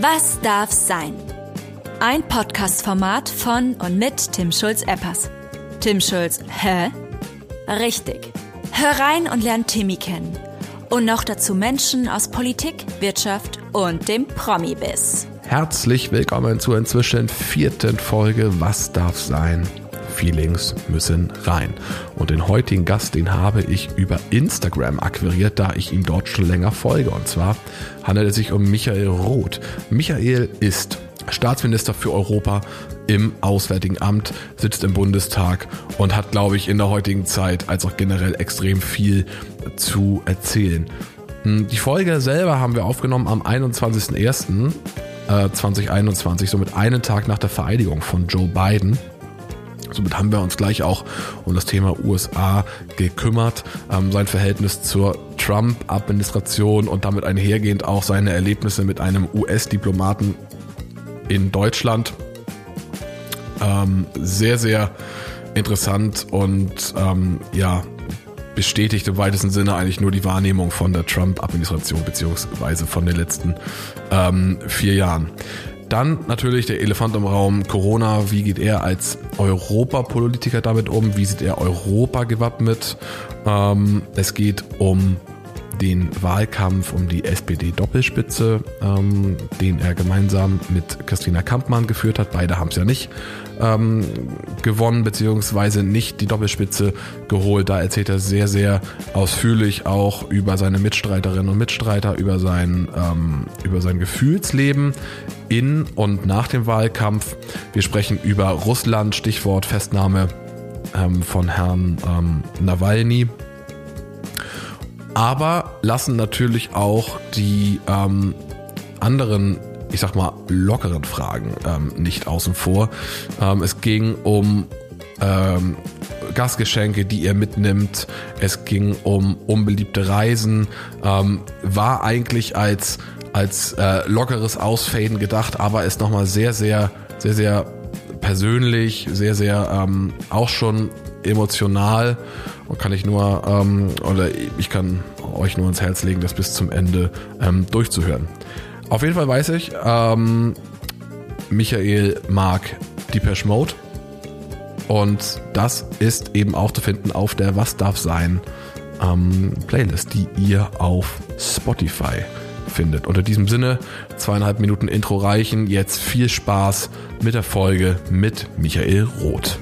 Was darf sein? Ein Podcast-Format von und mit Tim Schulz-Eppers. Tim Schulz, hä? Richtig. Hör rein und lern Timmy kennen. Und noch dazu Menschen aus Politik, Wirtschaft und dem Promi-Biss. Herzlich willkommen zur inzwischen vierten Folge Was darf sein? Feelings müssen rein. Und den heutigen Gast, den habe ich über Instagram akquiriert, da ich ihm dort schon länger folge. Und zwar handelt es sich um Michael Roth. Michael ist Staatsminister für Europa im Auswärtigen Amt, sitzt im Bundestag und hat, glaube ich, in der heutigen Zeit als auch generell extrem viel zu erzählen. Hm, die Folge selber haben wir aufgenommen am 21.01.2021, äh, somit einen Tag nach der Vereidigung von Joe Biden. Somit haben wir uns gleich auch um das Thema USA gekümmert, ähm, sein Verhältnis zur Trump-Administration und damit einhergehend auch seine Erlebnisse mit einem US-Diplomaten in Deutschland. Ähm, sehr, sehr interessant und ähm, ja, bestätigt im weitesten Sinne eigentlich nur die Wahrnehmung von der Trump-Administration beziehungsweise von den letzten ähm, vier Jahren. Dann natürlich der Elefant im Raum Corona. Wie geht er als Europapolitiker damit um? Wie sieht er Europa gewappnet? Ähm, es geht um den Wahlkampf um die SPD-Doppelspitze, ähm, den er gemeinsam mit Christina Kampmann geführt hat. Beide haben es ja nicht ähm, gewonnen, beziehungsweise nicht die Doppelspitze geholt. Da erzählt er sehr, sehr ausführlich auch über seine Mitstreiterinnen und Mitstreiter, über sein, ähm, über sein Gefühlsleben in und nach dem Wahlkampf. Wir sprechen über Russland, Stichwort Festnahme ähm, von Herrn ähm, Nawalny aber lassen natürlich auch die ähm, anderen, ich sag mal, lockeren Fragen ähm, nicht außen vor. Ähm, es ging um ähm, Gastgeschenke, die er mitnimmt. Es ging um unbeliebte Reisen. Ähm, war eigentlich als, als äh, lockeres Ausfaden gedacht, aber ist nochmal sehr, sehr, sehr, sehr persönlich, sehr, sehr ähm, auch schon emotional und kann ich nur, ähm, oder ich kann euch nur ins Herz legen, das bis zum Ende ähm, durchzuhören. Auf jeden Fall weiß ich, ähm, Michael mag Depeche Mode und das ist eben auch zu finden auf der Was darf sein ähm, Playlist, die ihr auf Spotify findet. Unter diesem Sinne, zweieinhalb Minuten Intro reichen. Jetzt viel Spaß mit der Folge mit Michael Roth.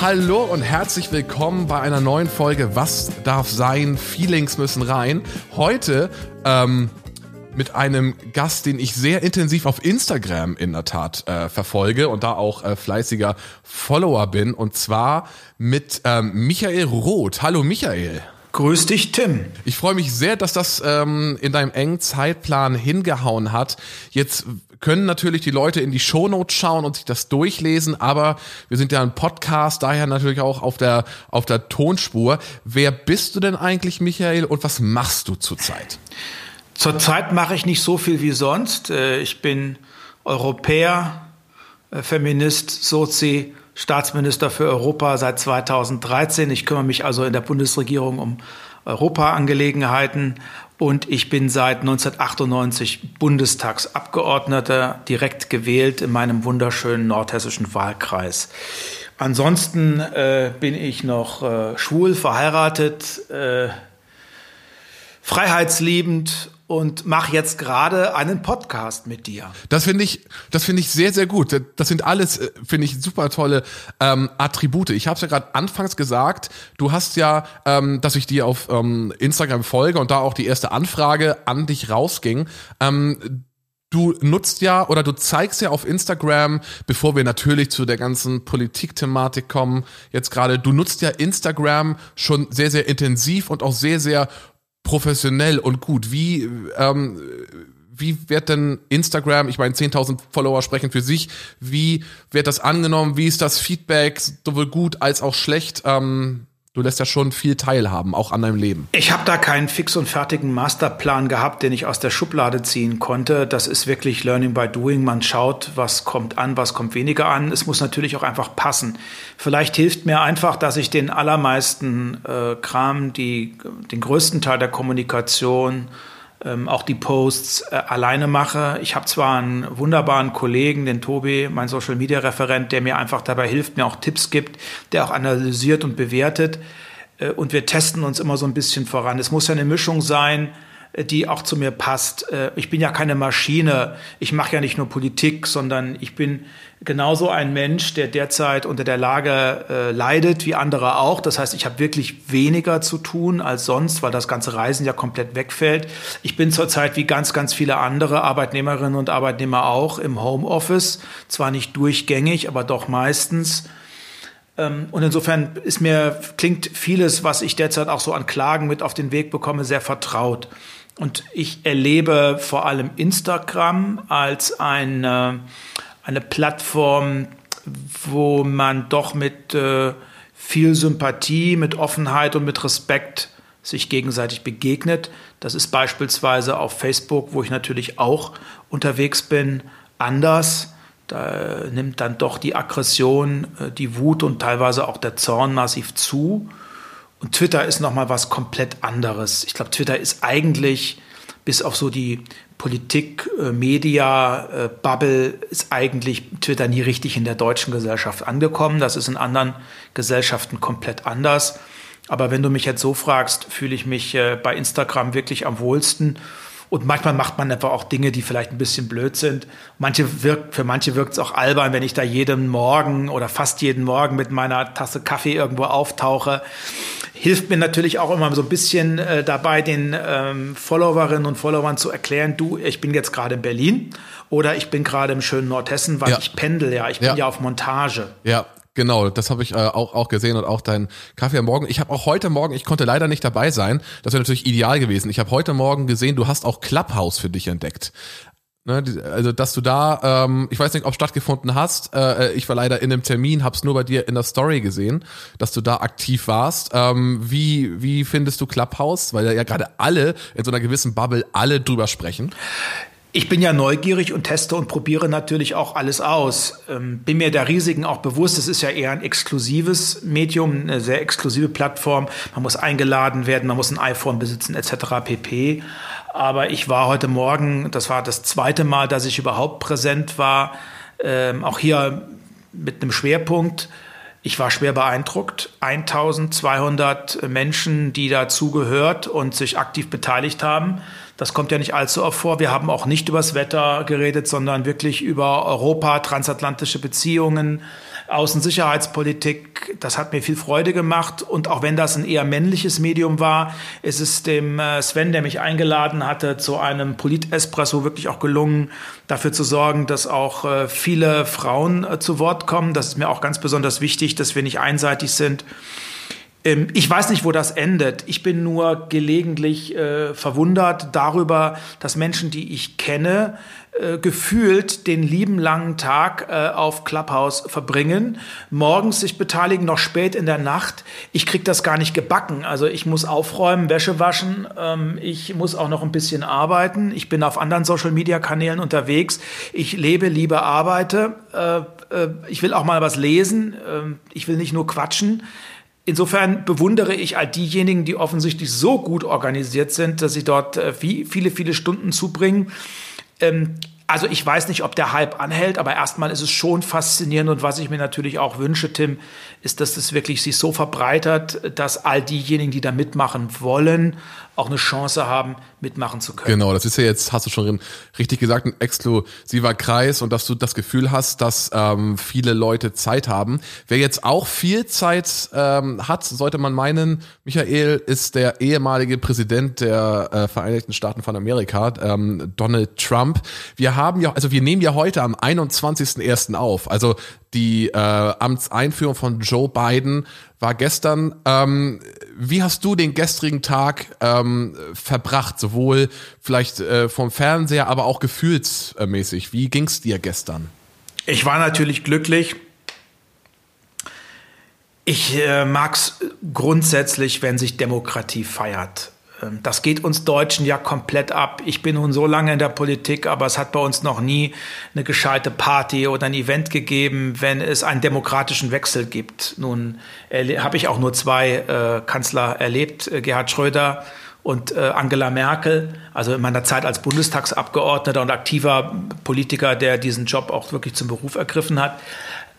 Hallo und herzlich willkommen bei einer neuen Folge Was darf sein? Feelings müssen rein. Heute ähm, mit einem Gast, den ich sehr intensiv auf Instagram in der Tat äh, verfolge und da auch äh, fleißiger Follower bin. Und zwar mit ähm, Michael Roth. Hallo Michael. Grüß dich, Tim. Ich freue mich sehr, dass das ähm, in deinem engen Zeitplan hingehauen hat. Jetzt können natürlich die Leute in die Shownotes schauen und sich das durchlesen, aber wir sind ja ein Podcast, daher natürlich auch auf der, auf der Tonspur. Wer bist du denn eigentlich, Michael, und was machst du zurzeit? Zurzeit mache ich nicht so viel wie sonst. Äh, ich bin Europäer, äh, Feminist, Sozi, Staatsminister für Europa seit 2013. Ich kümmere mich also in der Bundesregierung um Europaangelegenheiten und ich bin seit 1998 Bundestagsabgeordneter, direkt gewählt in meinem wunderschönen nordhessischen Wahlkreis. Ansonsten äh, bin ich noch äh, schwul, verheiratet, äh, freiheitsliebend und mache jetzt gerade einen Podcast mit dir. Das finde ich, das finde ich sehr, sehr gut. Das sind alles, äh, finde ich, super tolle ähm, Attribute. Ich habe es ja gerade anfangs gesagt. Du hast ja, ähm, dass ich dir auf ähm, Instagram folge und da auch die erste Anfrage an dich rausging. Ähm, Du nutzt ja oder du zeigst ja auf Instagram, bevor wir natürlich zu der ganzen Politik-Thematik kommen, jetzt gerade, du nutzt ja Instagram schon sehr, sehr intensiv und auch sehr, sehr professionell und gut. Wie, ähm, wie wird denn Instagram, ich meine 10.000 Follower sprechen für sich, wie wird das angenommen, wie ist das Feedback, sowohl gut als auch schlecht? Ähm, du lässt ja schon viel teilhaben, auch an deinem Leben. Ich habe da keinen fix und fertigen Masterplan gehabt, den ich aus der Schublade ziehen konnte. Das ist wirklich Learning by Doing. Man schaut, was kommt an, was kommt weniger an. Es muss natürlich auch einfach passen. Vielleicht hilft mir einfach, dass ich den allermeisten äh, Kram, die, den größten Teil der Kommunikation ähm, auch die Posts äh, alleine mache. Ich habe zwar einen wunderbaren Kollegen, den Tobi, mein Social Media Referent, der mir einfach dabei hilft, mir auch Tipps gibt, der auch analysiert und bewertet. Äh, und wir testen uns immer so ein bisschen voran. Es muss ja eine Mischung sein, äh, die auch zu mir passt. Äh, ich bin ja keine Maschine. Ich mache ja nicht nur Politik, sondern ich bin genauso ein Mensch, der derzeit unter der Lage äh, leidet, wie andere auch. Das heißt, ich habe wirklich weniger zu tun als sonst, weil das ganze Reisen ja komplett wegfällt. Ich bin zurzeit wie ganz, ganz viele andere Arbeitnehmerinnen und Arbeitnehmer auch im Homeoffice. Zwar nicht durchgängig, aber doch meistens. Ähm, und insofern ist mir, klingt vieles, was ich derzeit auch so an Klagen mit auf den Weg bekomme, sehr vertraut. Und ich erlebe vor allem Instagram als eine, eine Plattform, wo man doch mit äh, viel Sympathie, mit Offenheit und mit Respekt sich gegenseitig begegnet. Das ist beispielsweise auf Facebook, wo ich natürlich auch unterwegs bin, anders. Da nimmt dann doch die Aggression, äh, die Wut und teilweise auch der Zorn massiv zu. Und Twitter ist nochmal was komplett anderes. Ich glaube, Twitter ist eigentlich, bis auf so die Politik, äh, Media, äh, Bubble, ist eigentlich Twitter nie richtig in der deutschen Gesellschaft angekommen. Das ist in anderen Gesellschaften komplett anders. Aber wenn du mich jetzt so fragst, fühle ich mich äh, bei Instagram wirklich am wohlsten. Und manchmal macht man einfach auch Dinge, die vielleicht ein bisschen blöd sind. Manche wirkt, für manche wirkt es auch albern, wenn ich da jeden Morgen oder fast jeden Morgen mit meiner Tasse Kaffee irgendwo auftauche. Hilft mir natürlich auch immer so ein bisschen äh, dabei, den ähm, Followerinnen und Followern zu erklären, du, ich bin jetzt gerade in Berlin oder ich bin gerade im schönen Nordhessen, weil ja. ich pendel ja, ich bin ja. ja auf Montage. Ja, Genau, das habe ich äh, auch, auch gesehen und auch dein Kaffee am Morgen. Ich habe auch heute Morgen, ich konnte leider nicht dabei sein, das wäre natürlich ideal gewesen. Ich habe heute Morgen gesehen, du hast auch Clubhouse für dich entdeckt. Ne, also, dass du da, ähm, ich weiß nicht, ob stattgefunden hast. Äh, ich war leider in einem Termin, hab's nur bei dir in der Story gesehen, dass du da aktiv warst. Ähm, wie, wie findest du Clubhouse? Weil ja gerade alle in so einer gewissen Bubble alle drüber sprechen. Ich bin ja neugierig und teste und probiere natürlich auch alles aus. Ähm, bin mir der Risiken auch bewusst. Es ist ja eher ein exklusives Medium, eine sehr exklusive Plattform. Man muss eingeladen werden, man muss ein iPhone besitzen etc. pp. Aber ich war heute Morgen, das war das zweite Mal, dass ich überhaupt präsent war, ähm, auch hier mit einem Schwerpunkt. Ich war schwer beeindruckt. 1200 Menschen, die dazugehört und sich aktiv beteiligt haben. Das kommt ja nicht allzu oft vor. Wir haben auch nicht übers Wetter geredet, sondern wirklich über Europa, transatlantische Beziehungen, Außensicherheitspolitik. Das hat mir viel Freude gemacht. Und auch wenn das ein eher männliches Medium war, ist es dem äh, Sven, der mich eingeladen hatte, zu einem Polit-Espresso wirklich auch gelungen, dafür zu sorgen, dass auch äh, viele Frauen äh, zu Wort kommen. Das ist mir auch ganz besonders wichtig, dass wir nicht einseitig sind. Ähm, ich weiß nicht, wo das endet. Ich bin nur gelegentlich äh, verwundert darüber, dass Menschen, die ich kenne, äh, gefühlt den lieben langen Tag äh, auf Clubhouse verbringen, morgens sich beteiligen, noch spät in der Nacht. Ich krieg das gar nicht gebacken. Also ich muss aufräumen, Wäsche waschen, ähm, ich muss auch noch ein bisschen arbeiten. Ich bin auf anderen Social-Media-Kanälen unterwegs. Ich lebe, liebe, arbeite. Äh, äh, ich will auch mal was lesen. Ähm, ich will nicht nur quatschen. Insofern bewundere ich all diejenigen, die offensichtlich so gut organisiert sind, dass sie dort äh, viele, viele Stunden zubringen. Ähm, also ich weiß nicht, ob der Hype anhält, aber erstmal ist es schon faszinierend und was ich mir natürlich auch wünsche, Tim, ist, dass es wirklich sich so verbreitert, dass all diejenigen, die da mitmachen wollen, auch eine Chance haben, mitmachen zu können. Genau, das ist ja jetzt, hast du schon richtig gesagt, ein exklusiver Kreis und dass du das Gefühl hast, dass ähm, viele Leute Zeit haben. Wer jetzt auch viel Zeit ähm, hat, sollte man meinen, Michael ist der ehemalige Präsident der äh, Vereinigten Staaten von Amerika, ähm, Donald Trump. Wir haben ja, also wir nehmen ja heute am 21.01. auf. Also die äh, Amtseinführung von Joe Biden war gestern. Ähm, wie hast du den gestrigen Tag ähm, verbracht? Sowohl vielleicht äh, vom Fernseher, aber auch gefühlsmäßig. Wie ging's dir gestern? Ich war natürlich glücklich. Ich äh, mag es grundsätzlich, wenn sich Demokratie feiert. Ähm, das geht uns Deutschen ja komplett ab. Ich bin nun so lange in der Politik, aber es hat bei uns noch nie eine gescheite Party oder ein Event gegeben, wenn es einen demokratischen Wechsel gibt. Nun habe ich auch nur zwei äh, Kanzler erlebt, äh, Gerhard Schröder und äh, Angela Merkel, also in meiner Zeit als Bundestagsabgeordneter und aktiver Politiker, der diesen Job auch wirklich zum Beruf ergriffen hat.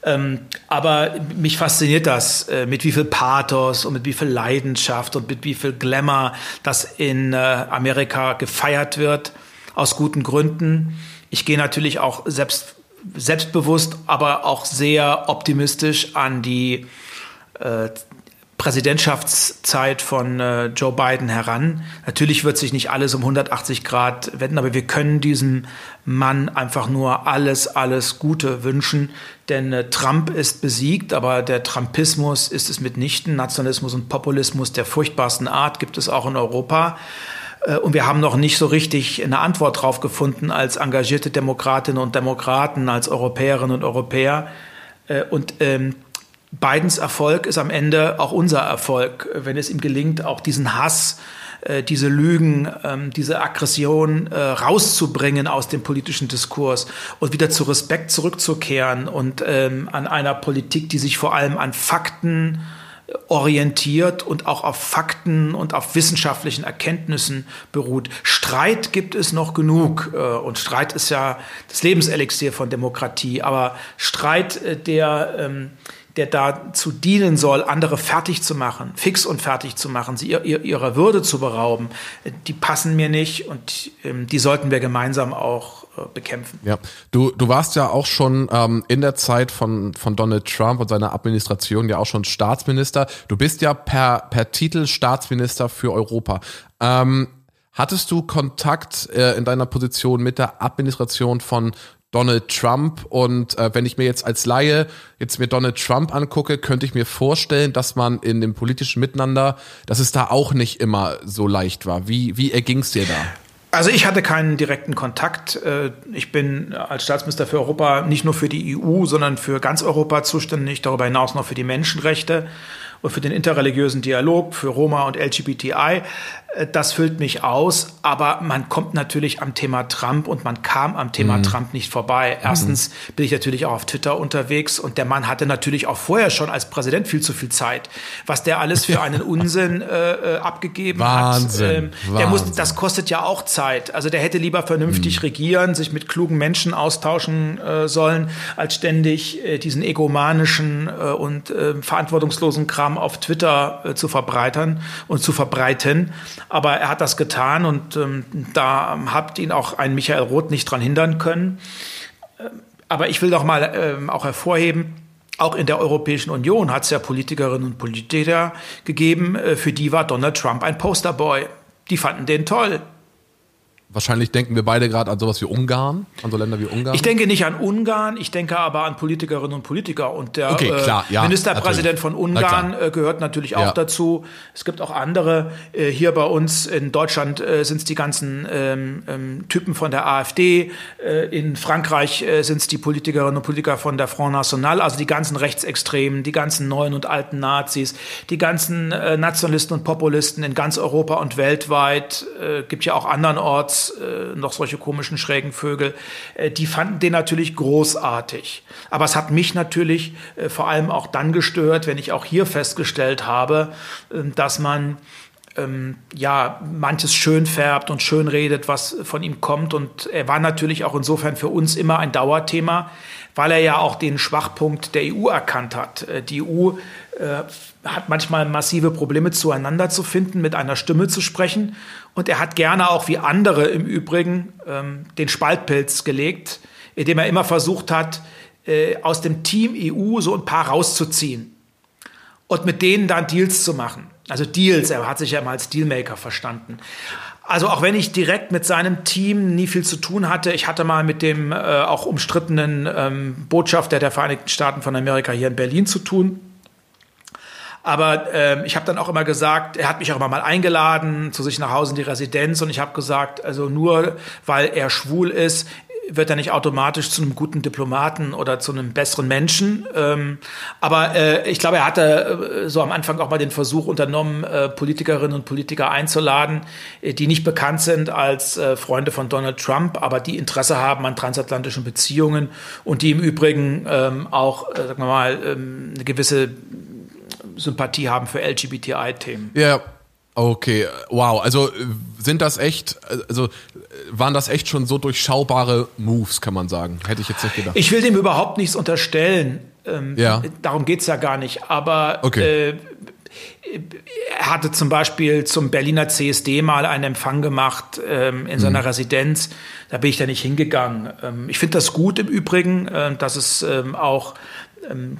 Ähm, aber mich fasziniert das, äh, mit wie viel Pathos und mit wie viel Leidenschaft und mit wie viel Glamour das in äh, Amerika gefeiert wird, aus guten Gründen. Ich gehe natürlich auch selbst, selbstbewusst, aber auch sehr optimistisch an die äh, Präsidentschaftszeit von äh, Joe Biden heran. Natürlich wird sich nicht alles um 180 Grad wenden, aber wir können diesem Mann einfach nur alles, alles Gute wünschen. Denn äh, Trump ist besiegt, aber der Trumpismus ist es mitnichten. Nationalismus und Populismus der furchtbarsten Art gibt es auch in Europa. Äh, und wir haben noch nicht so richtig eine Antwort drauf gefunden als engagierte Demokratinnen und Demokraten, als Europäerinnen und Europäer. Äh, und ähm, Bidens Erfolg ist am Ende auch unser Erfolg, wenn es ihm gelingt, auch diesen Hass, äh, diese Lügen, ähm, diese Aggression äh, rauszubringen aus dem politischen Diskurs und wieder zu Respekt zurückzukehren und ähm, an einer Politik, die sich vor allem an Fakten orientiert und auch auf Fakten und auf wissenschaftlichen Erkenntnissen beruht. Streit gibt es noch genug äh, und Streit ist ja das Lebenselixier von Demokratie, aber Streit, der ähm, der dazu dienen soll, andere fertig zu machen, fix und fertig zu machen, sie ihr, ihrer Würde zu berauben, die passen mir nicht und ähm, die sollten wir gemeinsam auch äh, bekämpfen. Ja, du, du warst ja auch schon ähm, in der Zeit von, von Donald Trump und seiner Administration ja auch schon Staatsminister. Du bist ja per, per Titel Staatsminister für Europa. Ähm, Hattest du Kontakt äh, in deiner Position mit der Administration von Donald Trump. Und äh, wenn ich mir jetzt als Laie jetzt mir Donald Trump angucke, könnte ich mir vorstellen, dass man in dem politischen Miteinander, dass es da auch nicht immer so leicht war. Wie, wie erging es dir da? Also ich hatte keinen direkten Kontakt. Äh, ich bin als Staatsminister für Europa nicht nur für die EU, sondern für ganz Europa zuständig, darüber hinaus noch für die Menschenrechte und für den interreligiösen Dialog, für Roma und LGBTI. Äh, das füllt mich aus, aber man kommt natürlich am Thema Trump und man kam am Thema mhm. Trump nicht vorbei. Erstens mhm. bin ich natürlich auch auf Twitter unterwegs und der Mann hatte natürlich auch vorher schon als Präsident viel zu viel Zeit. Was der alles für einen Unsinn äh, äh, abgegeben Wahnsinn, hat. Ähm, der Wahnsinn. muss, das kostet ja auch Zeit. Also der hätte lieber vernünftig mhm. regieren, sich mit klugen Menschen austauschen äh, sollen, als ständig äh, diesen egomanischen äh, und verantwortungslosen Kram auf Twitter zu verbreitern und zu verbreiten. Aber er hat das getan und ähm, da hat ihn auch ein Michael Roth nicht dran hindern können. Ähm, aber ich will doch mal ähm, auch hervorheben, auch in der Europäischen Union hat es ja Politikerinnen und Politiker gegeben, äh, für die war Donald Trump ein Posterboy. Die fanden den toll. Wahrscheinlich denken wir beide gerade an sowas wie Ungarn, an so Länder wie Ungarn. Ich denke nicht an Ungarn, ich denke aber an Politikerinnen und Politiker. Und der okay, klar, ja, Ministerpräsident natürlich. von Ungarn Na, äh, gehört natürlich auch ja. dazu. Es gibt auch andere. Äh, hier bei uns in Deutschland äh, sind es die ganzen ähm, ähm, Typen von der AfD. Äh, in Frankreich äh, sind es die Politikerinnen und Politiker von der Front National, also die ganzen Rechtsextremen, die ganzen neuen und alten Nazis, die ganzen äh, Nationalisten und Populisten in ganz Europa und weltweit. Äh, gibt ja auch andernorts äh, noch solche komischen schrägen Vögel, äh, die fanden den natürlich großartig. Aber es hat mich natürlich äh, vor allem auch dann gestört, wenn ich auch hier festgestellt habe, äh, dass man ähm, ja, manches schön färbt und schön redet, was von ihm kommt. Und er war natürlich auch insofern für uns immer ein Dauerthema, weil er ja auch den Schwachpunkt der EU erkannt hat. Äh, die EU äh, hat manchmal massive Probleme zueinander zu finden, mit einer Stimme zu sprechen. Und er hat gerne auch wie andere im Übrigen ähm, den Spaltpilz gelegt, indem er immer versucht hat, äh, aus dem Team EU so ein paar rauszuziehen und mit denen dann Deals zu machen. Also Deals, er hat sich ja mal als Dealmaker verstanden. Also auch wenn ich direkt mit seinem Team nie viel zu tun hatte, ich hatte mal mit dem äh, auch umstrittenen ähm, Botschafter der Vereinigten Staaten von Amerika hier in Berlin zu tun. Aber ähm, ich habe dann auch immer gesagt, er hat mich auch immer mal eingeladen zu sich nach Hause in die Residenz und ich habe gesagt, also nur weil er schwul ist, wird er nicht automatisch zu einem guten Diplomaten oder zu einem besseren Menschen. Ähm, aber äh, ich glaube, er hatte äh, so am Anfang auch mal den Versuch unternommen, äh, Politikerinnen und Politiker einzuladen, äh, die nicht bekannt sind als äh, Freunde von Donald Trump, aber die Interesse haben an transatlantischen Beziehungen und die im Übrigen ähm, auch, äh, sagen wir mal, ähm, eine gewisse Sympathie haben für LGBTI-Themen. Ja, Okay, wow. Also sind das echt, also waren das echt schon so durchschaubare Moves, kann man sagen. Hätte ich jetzt nicht gedacht. Ich will dem überhaupt nichts unterstellen. Ähm, ja. Darum geht's ja gar nicht. Aber okay. äh, er hatte zum Beispiel zum Berliner CSD mal einen Empfang gemacht ähm, in mhm. seiner Residenz. Da bin ich da nicht hingegangen. Ähm, ich finde das gut im Übrigen, äh, dass es ähm, auch ähm,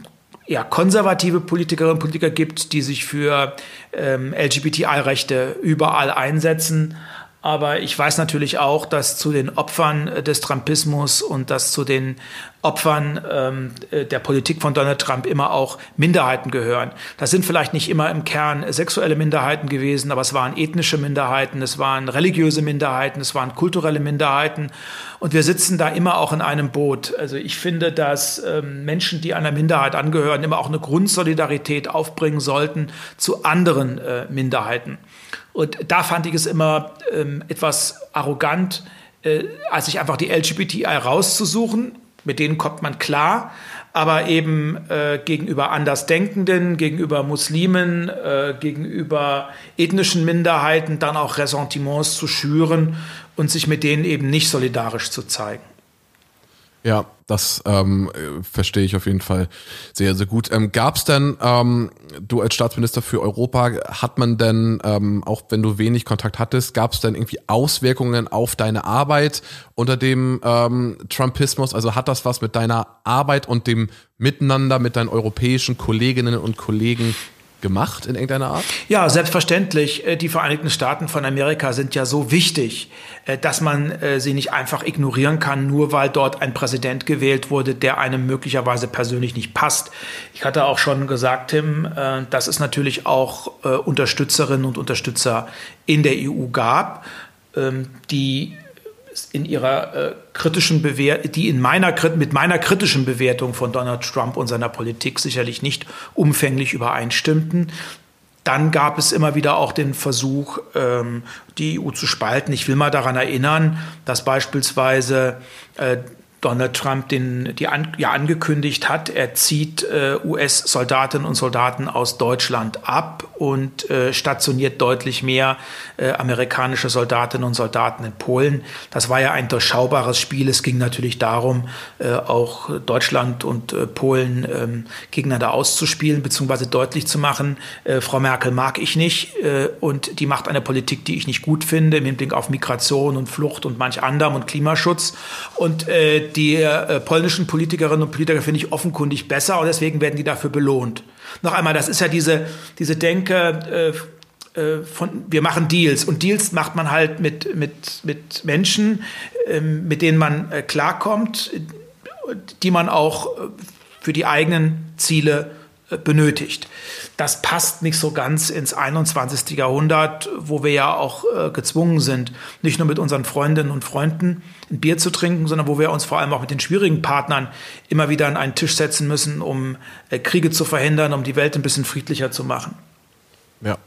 ja, konservative Politikerinnen und Politiker gibt, die sich für ähm, LGBTI-Rechte überall einsetzen. Aber ich weiß natürlich auch, dass zu den Opfern des Trumpismus und dass zu den Opfern ähm, äh, der Politik von Donald Trump immer auch Minderheiten gehören. Das sind vielleicht nicht immer im Kern sexuelle Minderheiten gewesen, aber es waren ethnische Minderheiten, es waren religiöse Minderheiten, es waren kulturelle Minderheiten. Und wir sitzen da immer auch in einem Boot. Also ich finde, dass ähm, Menschen, die einer Minderheit angehören, immer auch eine Grundsolidarität aufbringen sollten zu anderen äh, Minderheiten. Und da fand ich es immer ähm, etwas arrogant, äh, als sich einfach die LGBTI rauszusuchen. Mit denen kommt man klar, aber eben äh, gegenüber Andersdenkenden, gegenüber Muslimen, äh, gegenüber ethnischen Minderheiten dann auch Ressentiments zu schüren und sich mit denen eben nicht solidarisch zu zeigen. Ja, das ähm, verstehe ich auf jeden Fall sehr, sehr gut. Ähm, Gab es denn, ähm, du als Staatsminister für Europa, hat man denn, ähm, auch wenn du wenig Kontakt hattest, gab es denn irgendwie Auswirkungen auf deine Arbeit unter dem ähm, Trumpismus? Also hat das was mit deiner Arbeit und dem Miteinander mit deinen europäischen Kolleginnen und Kollegen gemacht in irgendeiner Art? Ja, selbstverständlich. Äh, die Vereinigten Staaten von Amerika sind ja so wichtig, äh, dass man äh, sie nicht einfach ignorieren kann, nur weil dort ein Präsident gewählt wurde, der einem möglicherweise persönlich nicht passt. Ich hatte auch schon gesagt, Tim, dass es natürlich auch Unterstützerinnen und Unterstützer in der EU gab, ähm, die in ihrer äh, kritischen Bewertung, die in meiner, mit meiner kritischen Bewertung von Donald Trump und seiner Politik sicherlich nicht umfänglich übereinstimmten. Dann gab es immer wieder auch den Versuch, ähm, die EU zu spalten. Ich will mal daran erinnern, dass beispielsweise äh, Donald Trump den, die an, ja angekündigt hat, er zieht äh, US-Soldatinnen und Soldaten aus Deutschland ab und äh, stationiert deutlich mehr äh, amerikanische Soldatinnen und Soldaten in Polen. Das war ja ein durchschaubares Spiel. Es ging natürlich darum, äh, auch Deutschland und äh, Polen ähm, gegeneinander auszuspielen, beziehungsweise deutlich zu machen, äh, Frau Merkel mag ich nicht äh, und die macht eine Politik, die ich nicht gut finde, im Hinblick auf Migration und Flucht und manch anderem und Klimaschutz. Und äh, die äh, polnischen Politikerinnen und Politiker finde ich offenkundig besser und deswegen werden die dafür belohnt. Noch einmal, das ist ja diese, diese Denke, äh, äh von, wir machen Deals und Deals macht man halt mit, mit, mit Menschen, äh, mit denen man klarkommt, die man auch für die eigenen Ziele benötigt. Das passt nicht so ganz ins 21. Jahrhundert, wo wir ja auch äh, gezwungen sind, nicht nur mit unseren Freundinnen und Freunden ein Bier zu trinken, sondern wo wir uns vor allem auch mit den schwierigen Partnern immer wieder an einen Tisch setzen müssen, um äh, Kriege zu verhindern, um die Welt ein bisschen friedlicher zu machen. Ja.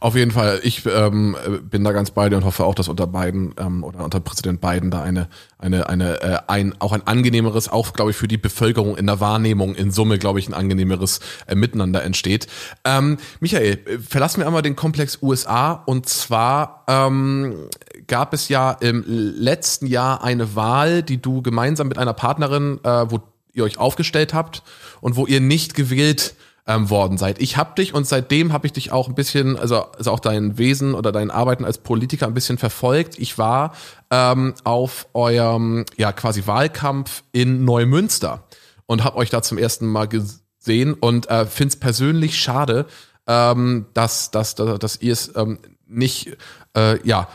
Auf jeden Fall, ich ähm, bin da ganz bei dir und hoffe auch, dass unter Biden ähm, oder unter Präsident Biden da eine, eine, eine, äh, ein, auch ein angenehmeres, auch glaube ich für die Bevölkerung in der Wahrnehmung in Summe, glaube ich, ein angenehmeres äh, Miteinander entsteht. Ähm, Michael, verlassen wir einmal den Komplex USA und zwar ähm, gab es ja im letzten Jahr eine Wahl, die du gemeinsam mit einer Partnerin, äh, wo ihr euch aufgestellt habt und wo ihr nicht gewählt ähm, worden seid. Ich hab dich und seitdem habe ich dich auch ein bisschen, also, also auch dein Wesen oder dein Arbeiten als Politiker ein bisschen verfolgt. Ich war ähm, auf eurem ja quasi Wahlkampf in Neumünster und habe euch da zum ersten Mal gesehen und äh, finde es persönlich schade, ähm, dass, dass, dass, dass ihr es ähm, nicht äh, ja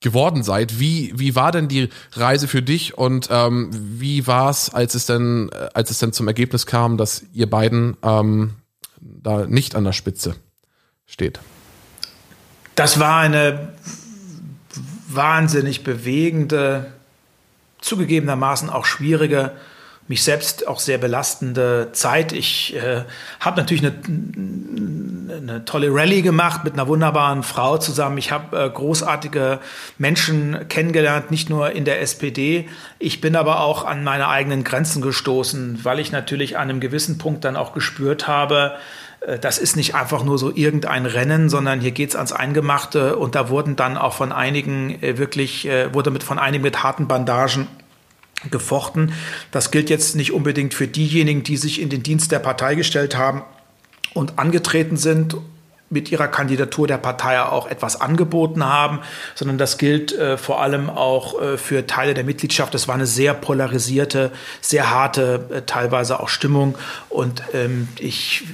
geworden seid. Wie, wie war denn die Reise für dich und ähm, wie war es, als es denn, äh, als es denn zum Ergebnis kam, dass ihr beiden ähm, da nicht an der Spitze steht. Das war eine wahnsinnig bewegende, zugegebenermaßen auch schwierige, mich selbst auch sehr belastende Zeit. Ich äh, habe natürlich eine, eine tolle Rallye gemacht mit einer wunderbaren Frau zusammen. Ich habe äh, großartige Menschen kennengelernt, nicht nur in der SPD. Ich bin aber auch an meine eigenen Grenzen gestoßen, weil ich natürlich an einem gewissen Punkt dann auch gespürt habe, äh, das ist nicht einfach nur so irgendein Rennen, sondern hier geht's ans Eingemachte und da wurden dann auch von einigen äh, wirklich, äh, wurde mit von einigen mit harten Bandagen gefochten. Das gilt jetzt nicht unbedingt für diejenigen, die sich in den Dienst der Partei gestellt haben und angetreten sind mit ihrer Kandidatur der Partei auch etwas angeboten haben, sondern das gilt äh, vor allem auch äh, für Teile der Mitgliedschaft. Es war eine sehr polarisierte, sehr harte, äh, teilweise auch Stimmung. Und ähm, ich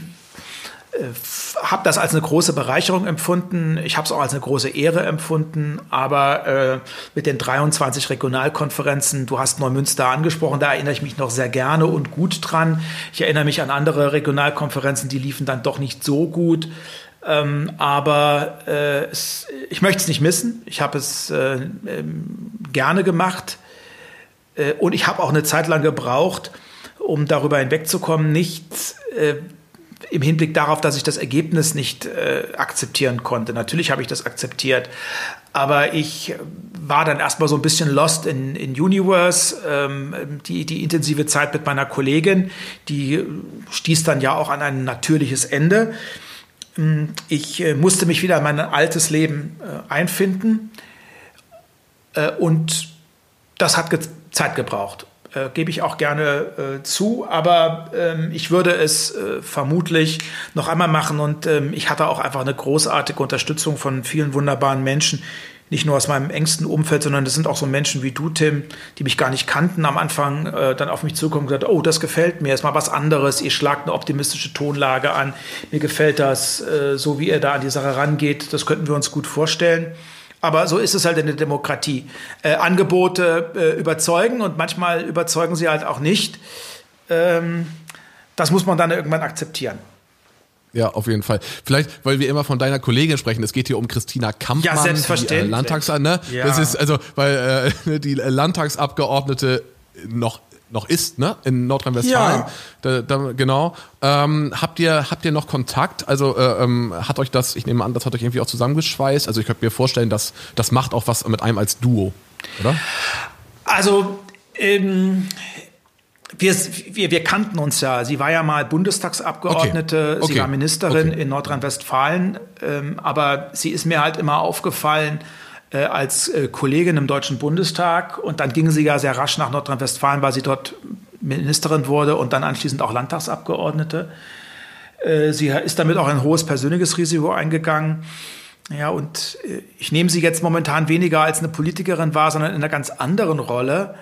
habe das als eine große Bereicherung empfunden. Ich habe es auch als eine große Ehre empfunden. Aber äh, mit den 23 Regionalkonferenzen, du hast Neumünster angesprochen, da erinnere ich mich noch sehr gerne und gut dran. Ich erinnere mich an andere Regionalkonferenzen, die liefen dann doch nicht so gut. Ähm, aber äh, es, ich möchte es nicht missen. Ich habe es äh, ähm, gerne gemacht. Äh, und ich habe auch eine Zeit lang gebraucht, um darüber hinwegzukommen, nicht äh, im Hinblick darauf, dass ich das Ergebnis nicht äh, akzeptieren konnte. Natürlich habe ich das akzeptiert, aber ich war dann erstmal so ein bisschen lost in, in Universe. Ähm, die, die intensive Zeit mit meiner Kollegin, die stieß dann ja auch an ein natürliches Ende. Ähm, ich äh, musste mich wieder in mein altes Leben äh, einfinden äh, und das hat ge Zeit gebraucht äh, gebe ich auch gerne äh, zu, aber ähm, ich würde es äh, vermutlich noch einmal machen und ähm, ich hatte auch einfach eine großartige Unterstützung von vielen wunderbaren Menschen, nicht nur aus meinem engsten Umfeld, sondern das sind auch so Menschen wie du, Tim, die mich gar nicht kannten, am Anfang äh, dann auf mich zukommen und gesagt, oh, das gefällt mir, ist mal was anderes, ihr schlagt eine optimistische Tonlage an, mir gefällt das, äh, so wie ihr da an die Sache rangeht, das könnten wir uns gut vorstellen. Aber so ist es halt in der Demokratie. Äh, Angebote äh, überzeugen und manchmal überzeugen sie halt auch nicht. Ähm, das muss man dann irgendwann akzeptieren. Ja, auf jeden Fall. Vielleicht, weil wir immer von deiner Kollegin sprechen. Es geht hier um Christina Kampmann, ja, selbstverständlich. die äh, Landtags, ne? Ja. Das ist also, weil äh, die Landtagsabgeordnete noch noch ist, ne? In Nordrhein-Westfalen. Ja. Da, da, genau. Ähm, habt ihr habt ihr noch Kontakt? Also äh, ähm, hat euch das, ich nehme an, das hat euch irgendwie auch zusammengeschweißt. Also ich könnte mir vorstellen, dass das macht auch was mit einem als Duo, oder? Also ähm, wir, wir, wir kannten uns ja. Sie war ja mal Bundestagsabgeordnete, okay. Okay. sie war Ministerin okay. in Nordrhein-Westfalen, ähm, aber sie ist mir halt immer aufgefallen äh, als äh, Kollegin im Deutschen Bundestag und dann ging sie ja sehr rasch nach Nordrhein-Westfalen, weil sie dort Ministerin wurde und dann anschließend auch Landtagsabgeordnete. Äh, sie ist damit auch ein hohes persönliches Risiko eingegangen. Ja, und ich nehme sie jetzt momentan weniger als eine Politikerin wahr, sondern in einer ganz anderen Rolle.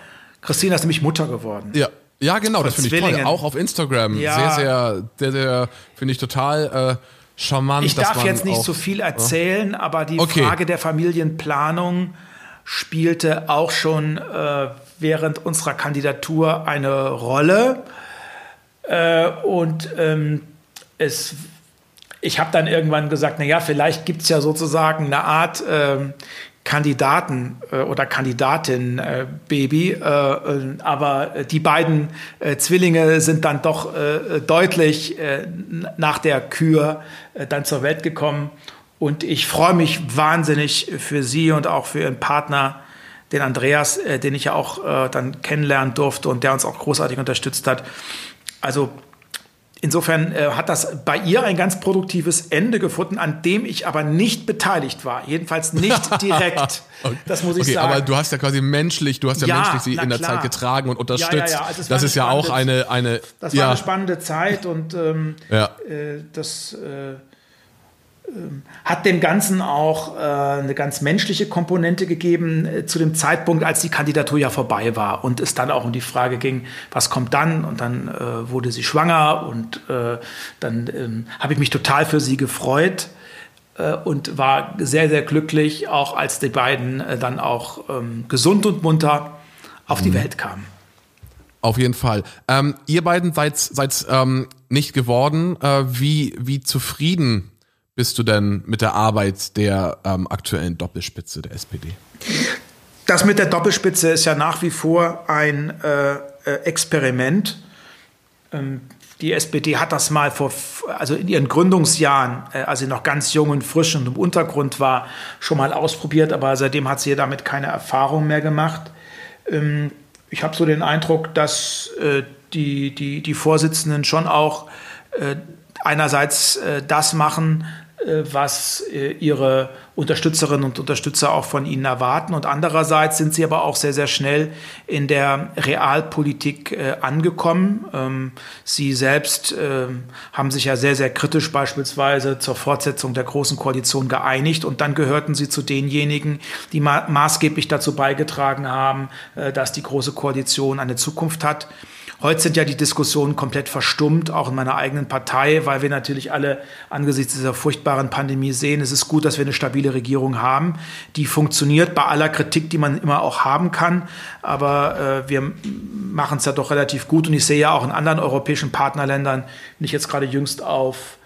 Christina ist nämlich Mutter geworden. Ja. Ja, genau, das finde ich toll. Auch auf Instagram. Ja. Sehr, sehr, sehr, sehr, finde ich total äh, charmant. Ich darf jetzt nicht so viel erzählen, ja? aber die okay. Frage der Familienplanung spielte auch schon äh, während unserer Kandidatur eine Rolle. Äh, und ähm, es, ich habe dann irgendwann gesagt, na ja, vielleicht gibt es ja sozusagen eine Art ähm, Kandidaten äh, oder Kandidatin äh, Baby, äh, äh aber die beiden äh, Zwillinge sind dann doch äh, deutlich nach der Kür dann zur Welt gekommen und ich freue mich wahnsinnig für sie und auch für ihren Partner, den Andreas, den ich ja auch dann kennenlernen durfte und der uns auch großartig unterstützt hat. Also Insofern äh, hat das bei ihr ein ganz produktives Ende gefunden, an dem ich aber nicht beteiligt war. Jedenfalls nicht direkt. okay. Das muss ich okay, sagen. Aber du hast ja quasi menschlich, du hast ja, ja menschlich sie in der Zeit getragen und unterstützt. Ja, ja, also das ist ja auch eine, eine. Das war eine spannende Zeit und ähm, äh, das. Äh, hat dem Ganzen auch äh, eine ganz menschliche Komponente gegeben äh, zu dem Zeitpunkt, als die Kandidatur ja vorbei war und es dann auch um die Frage ging, was kommt dann? Und dann äh, wurde sie schwanger und äh, dann ähm, habe ich mich total für sie gefreut äh, und war sehr, sehr glücklich, auch als die beiden äh, dann auch ähm, gesund und munter auf die mhm. Welt kamen. Auf jeden Fall. Ähm, ihr beiden seid, seid ähm, nicht geworden. wie, wie zufrieden bist du denn mit der Arbeit der ähm, aktuellen Doppelspitze der SPD? Das mit der Doppelspitze ist ja nach wie vor ein äh, äh, Experiment. Ähm, Die SPD hat das mal vor, also in ihren Gründungsjahren, äh, als sie noch ganz jung und frisch und im Untergrund war, schon mal ausprobiert, aber seitdem hat sie damit keine Erfahrung mehr gemacht. Ähm, ich habe so den Eindruck, dass äh, die, die, die Vorsitzenden schon auch äh, einerseits das machen, äh, was äh, ihre Unterstützerinnen und Unterstützer auch von ihnen erwarten. Und andererseits sind sie aber auch sehr, sehr schnell in der Realpolitik äh, angekommen. Ähm, sie selbst ähm, haben sich ja sehr, sehr kritisch beispielsweise zur Fortsetzung der Großen Koalition geeinigt. Und dann gehörten sie zu denjenigen, die maßgeblich dazu beigetragen haben, dass die Große Koalition eine Zukunft hat. Heute sind ja die Diskussionen komplett verstummt, auch in meiner eigenen Partei, weil wir natürlich alle angesichts dieser furchtbaren Pandemie sehen, es ist gut, dass wir eine stabile Regierung haben, die funktioniert bei aller Kritik, die man immer auch haben kann. Aber äh, wir machen es ja doch relativ gut. Und ich sehe ja auch in anderen europäischen Partnerländern, wenn ich jetzt gerade jüngst auf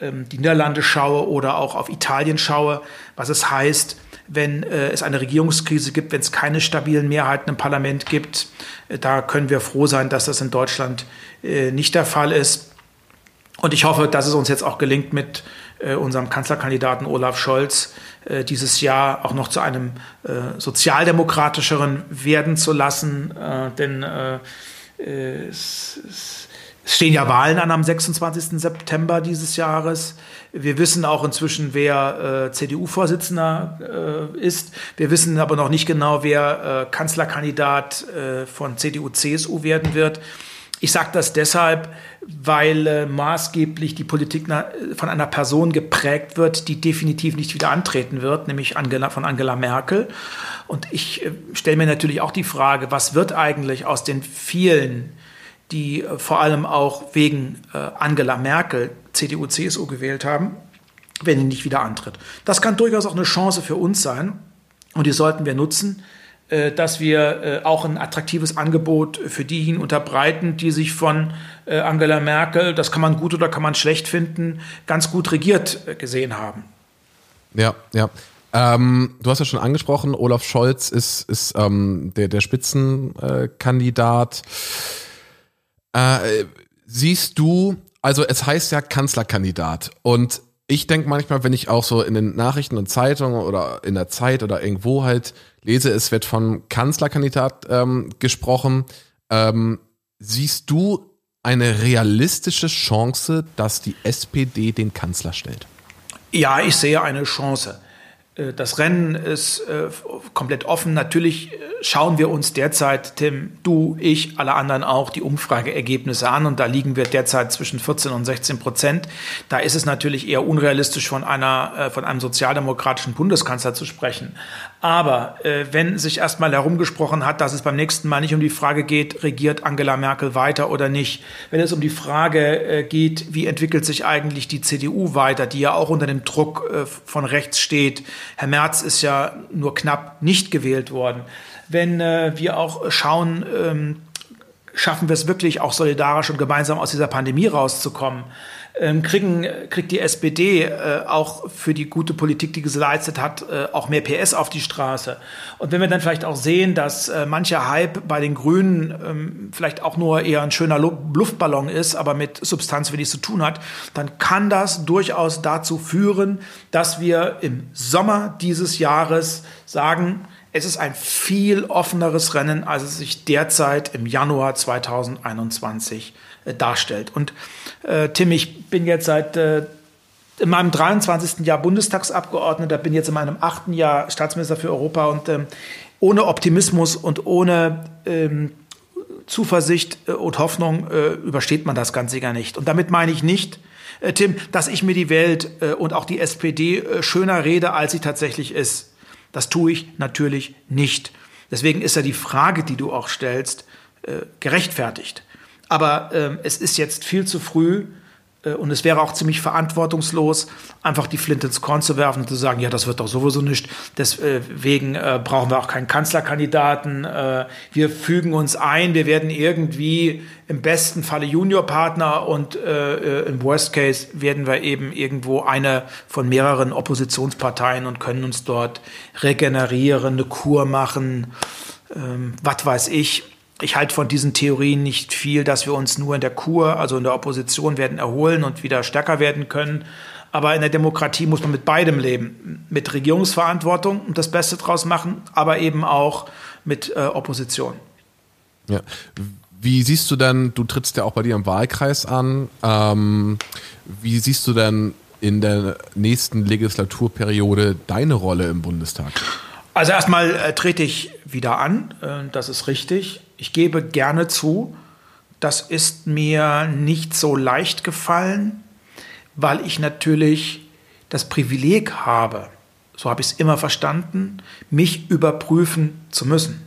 ähm, die Niederlande schaue oder auch auf Italien schaue, was es heißt, wenn äh, es eine Regierungskrise gibt, wenn es keine stabilen Mehrheiten im Parlament gibt. Äh, da können wir froh sein, dass das in Deutschland äh, nicht der Fall ist. Und ich hoffe, dass es uns jetzt auch gelingt, mit äh, unserem Kanzlerkandidaten Olaf Scholz äh, dieses Jahr auch noch zu einem äh, sozialdemokratischeren werden zu lassen. denn es, es es stehen ja Wahlen an am 26. September dieses Jahres. Wir wissen auch inzwischen, wer äh, CDU-Vorsitzender äh, ist. Wir wissen aber noch nicht genau, wer äh, Kanzlerkandidat äh, von CDU-CSU werden wird. Ich sage das deshalb, weil äh, maßgeblich die Politik von einer Person geprägt wird, die definitiv nicht wieder antreten wird, nämlich Angela, von Angela Merkel. Und ich äh, stelle mir natürlich auch die Frage, was wird eigentlich aus den vielen die äh, vor allem auch wegen äh, Angela Merkel CDU, CSU gewählt haben, wenn sie nicht wieder antritt. Das kann durchaus auch eine Chance für uns sein und die sollten wir nutzen, äh, dass wir auch ein attraktives Angebot für diejenigen unterbreiten, die sich von Angela Merkel, das kann man gut oder kann man schlecht finden, ganz gut regiert gesehen haben. Ja, ja. Ähm, du hast ja schon angesprochen, Olaf Scholz ist, ist ähm, der, der Spitzenkandidat. Äh, äh, siehst du, also es heißt ja Kanzlerkandidat und ich denke manchmal, wenn ich auch so in den Nachrichten und Zeitungen oder in der Zeit oder irgendwo halt lese, es wird von Kanzlerkandidat ähm, gesprochen, ähm, siehst du eine realistische Chance, dass die SPD den Kanzler stellt? Ja, ich sehe eine Chance. Äh, das Rennen ist äh, komplett offen. Natürlich äh, schauen wir uns derzeit, Tim, du, ich, alle anderen auch, die Umfrageergebnisse an und da liegen wir derzeit zwischen 14 und 16 Prozent. Da ist es natürlich eher unrealistisch, von, einer, von einem sozialdemokratischen Bundeskanzler zu sprechen. Aber äh, wenn sich erstmal herumgesprochen hat, dass es beim nächsten Mal nicht um die Frage geht, regiert Angela Merkel weiter oder nicht, wenn es um die Frage äh, geht, wie entwickelt sich eigentlich die CDU weiter, die ja auch unter dem Druck äh, von rechts steht, Herr Merz ist ja nur knapp nicht gewählt worden. Wenn äh, wir auch schauen, ähm, schaffen wir es wirklich auch solidarisch und gemeinsam aus dieser Pandemie rauszukommen, kriegen, kriegt die SPD äh, auch für die gute Politik, die geleistet hat, äh, auch mehr PS auf die Straße. Und wenn wir dann vielleicht auch sehen, dass äh, mancher Hype bei den Grünen ähm, vielleicht auch nur eher ein schöner Luftballon ist, aber mit Substanz wenig zu tun hat, dann kann das durchaus dazu führen, dass wir im Sommer dieses Jahres sagen, es ist ein viel offeneres Rennen, als es sich derzeit im Januar 2021 äh, darstellt. Und äh, Tim, ich bin jetzt seit äh, in meinem 23. Jahr Bundestagsabgeordneter, bin jetzt in meinem achten Jahr Staatsminister für Europa und ähm, ohne Optimismus und ohne ähm, Zuversicht äh, und Hoffnung äh, übersteht man das Ganze gar nicht. Und damit meine ich nicht, äh, Tim, dass ich mir die Welt äh, und auch die SPD äh, schöner rede, als sie tatsächlich ist. Das tue ich natürlich nicht. Deswegen ist ja die Frage, die du auch stellst, äh, gerechtfertigt. Aber äh, es ist jetzt viel zu früh, äh, und es wäre auch ziemlich verantwortungslos, einfach die Flinte ins Korn zu werfen und zu sagen, ja, das wird doch sowieso nicht. Deswegen äh, brauchen wir auch keinen Kanzlerkandidaten. Äh, wir fügen uns ein, wir werden irgendwie im besten Falle Juniorpartner und äh, im Worst Case werden wir eben irgendwo eine von mehreren Oppositionsparteien und können uns dort regenerieren, eine Kur machen, ähm, was weiß ich. Ich halte von diesen Theorien nicht viel, dass wir uns nur in der Kur, also in der Opposition werden erholen und wieder stärker werden können. Aber in der Demokratie muss man mit beidem leben. Mit Regierungsverantwortung und das Beste draus machen, aber eben auch mit äh, Opposition. Ja. Wie siehst du denn, du trittst ja auch bei dir im Wahlkreis an, ähm, wie siehst du denn in der nächsten Legislaturperiode deine Rolle im Bundestag? Also erstmal äh, trete ich wieder an, äh, das ist richtig. Ich gebe gerne zu, das ist mir nicht so leicht gefallen, weil ich natürlich das Privileg habe, so habe ich es immer verstanden, mich überprüfen zu müssen.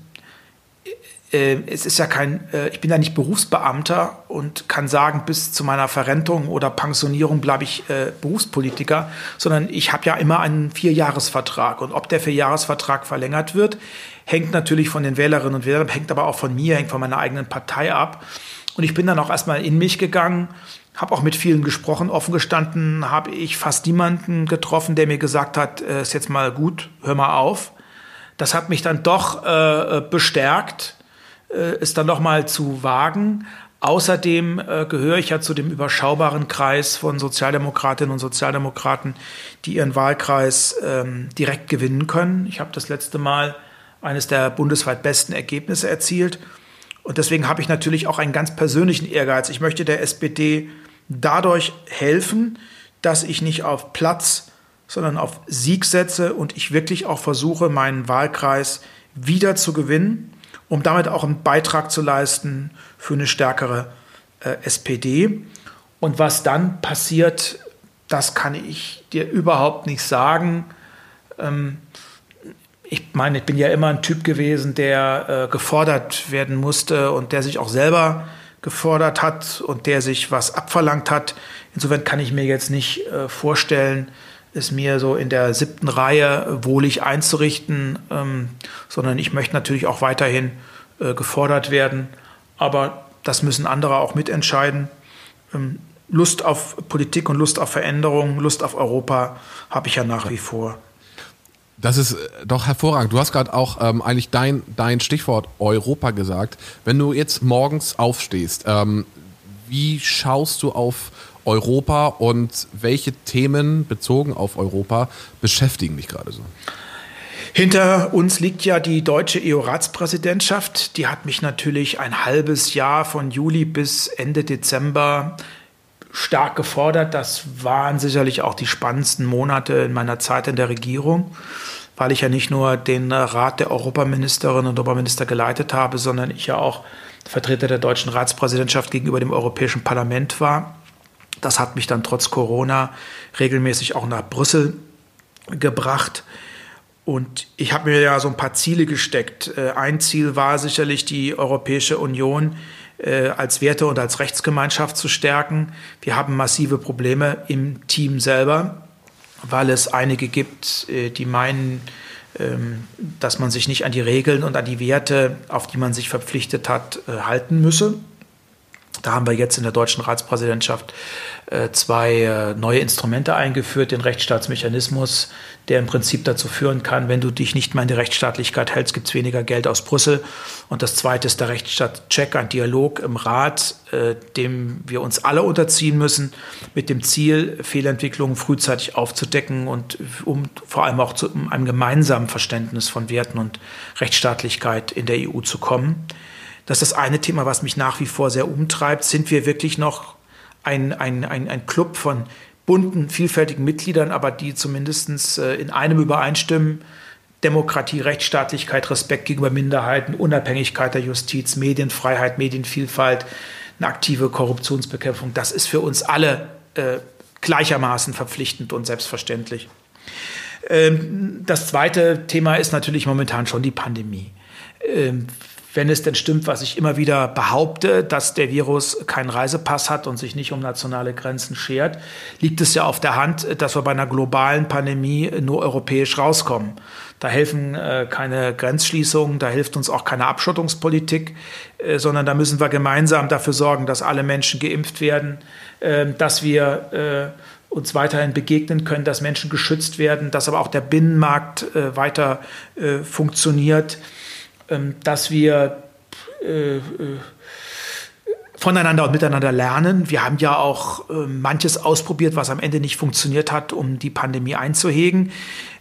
Äh, es ist ja kein, äh, ich bin ja nicht Berufsbeamter und kann sagen, bis zu meiner Verrentung oder Pensionierung bleibe ich äh, Berufspolitiker, sondern ich habe ja immer einen Vierjahresvertrag. Und ob der Vierjahresvertrag verlängert wird, hängt natürlich von den Wählerinnen und Wählern, hängt aber auch von mir, hängt von meiner eigenen Partei ab. Und ich bin dann auch erstmal in mich gegangen, habe auch mit vielen gesprochen, offen gestanden, habe ich fast niemanden getroffen, der mir gesagt hat, äh, ist jetzt mal gut, hör mal auf. Das hat mich dann doch bestärkt es dann nochmal zu wagen. Außerdem äh, gehöre ich ja zu dem überschaubaren Kreis von Sozialdemokratinnen und Sozialdemokraten, die ihren Wahlkreis ähm, direkt gewinnen können. Ich habe das letzte Mal eines der bundesweit besten Ergebnisse erzielt. Und deswegen habe ich natürlich auch einen ganz persönlichen Ehrgeiz. Ich möchte der SPD dadurch helfen, dass ich nicht auf Platz, sondern auf Sieg setze und ich wirklich auch versuche, meinen Wahlkreis wieder zu gewinnen um damit auch einen Beitrag zu leisten für eine stärkere äh, SPD. Und was dann passiert, das kann ich dir überhaupt nicht sagen. Ähm, ich meine, ich bin ja immer ein Typ gewesen, der äh, gefordert werden musste und der sich auch selber gefordert hat und der sich was abverlangt hat. Insofern kann ich mir jetzt nicht äh, vorstellen, es mir so in der siebten Reihe wohlig einzurichten, ähm, sondern ich möchte natürlich auch weiterhin äh, gefordert werden. Aber das müssen andere auch mitentscheiden. Ähm, Lust auf Politik und Lust auf Veränderung, Lust auf Europa habe ich ja nach wie vor. Das ist äh, doch hervorragend. Du hast gerade auch ähm, eigentlich dein, dein Stichwort Europa gesagt. Wenn du jetzt morgens aufstehst, ähm, wie schaust du auf Europa und welche Themen bezogen auf Europa beschäftigen dich gerade so? Hinter uns liegt ja die deutsche EU-Ratspräsidentschaft. Die hat mich natürlich ein halbes Jahr von Juli bis Ende Dezember stark gefordert. Das waren sicherlich auch die spannendsten Monate in meiner Zeit in der Regierung, weil ich ja nicht nur den Rat der Europaministerinnen und Europaminister geleitet habe, sondern ich ja auch Vertreter der deutschen Ratspräsidentschaft gegenüber dem Europäischen Parlament war. Das hat mich dann trotz Corona regelmäßig auch nach Brüssel gebracht. Und ich habe mir ja so ein paar Ziele gesteckt. Äh, ein Ziel war sicherlich, die Europäische Union äh, als Werte- und als Rechtsgemeinschaft zu stärken. Wir haben massive Probleme im Team selber, weil es einige gibt, äh, die meinen, ähm, dass man sich nicht an die Regeln und an die Werte, auf die man sich verpflichtet hat, halten müsse. Da haben wir jetzt in der deutschen Ratspräsidentschaft äh, zwei äh, neue Instrumente eingeführt, den Rechtsstaatsmechanismus, der im Prinzip dazu führen kann, wenn du dich nicht mehr an die Rechtsstaatlichkeit hältst, gibt es weniger Geld aus Brüssel. Und das zweite ist der Rechtsstaatcheck, ein Dialog im Rat, äh, dem wir uns alle unterziehen müssen, mit dem Ziel, Fehlentwicklungen frühzeitig aufzudecken und um vor allem auch zu einem gemeinsamen Verständnis von Werten und Rechtsstaatlichkeit in der EU zu kommen. Das ist das eine Thema, was mich nach wie vor sehr umtreibt. Sind wir wirklich noch ein, ein, ein, ein Club von bunten, vielfältigen Mitgliedern, aber die zumindest äh, in einem übereinstimmen? Demokratie, Rechtsstaatlichkeit, Respekt gegenüber Minderheiten, Unabhängigkeit der Justiz, Medienfreiheit, Medienvielfalt, eine aktive Korruptionsbekämpfung. Das ist für uns alle äh, gleichermaßen verpflichtend und selbstverständlich. Ähm, das zweite Thema ist natürlich momentan schon die Pandemie. Ähm, wenn es denn stimmt, was ich immer wieder behaupte, dass der Virus keinen Reisepass hat und sich nicht um nationale Grenzen schert, liegt es ja auf der Hand, dass wir bei einer globalen Pandemie nur europäisch rauskommen. Da helfen äh, keine Grenzschließungen, da hilft uns auch keine Abschottungspolitik, äh, sondern da müssen wir gemeinsam dafür sorgen, dass alle Menschen geimpft werden, äh, dass wir äh, uns weiterhin begegnen können, dass Menschen geschützt werden, dass aber auch der Binnenmarkt äh, weiter äh, funktioniert dass wir äh, voneinander und miteinander lernen. Wir haben ja auch äh, manches ausprobiert, was am Ende nicht funktioniert hat, um die Pandemie einzuhegen.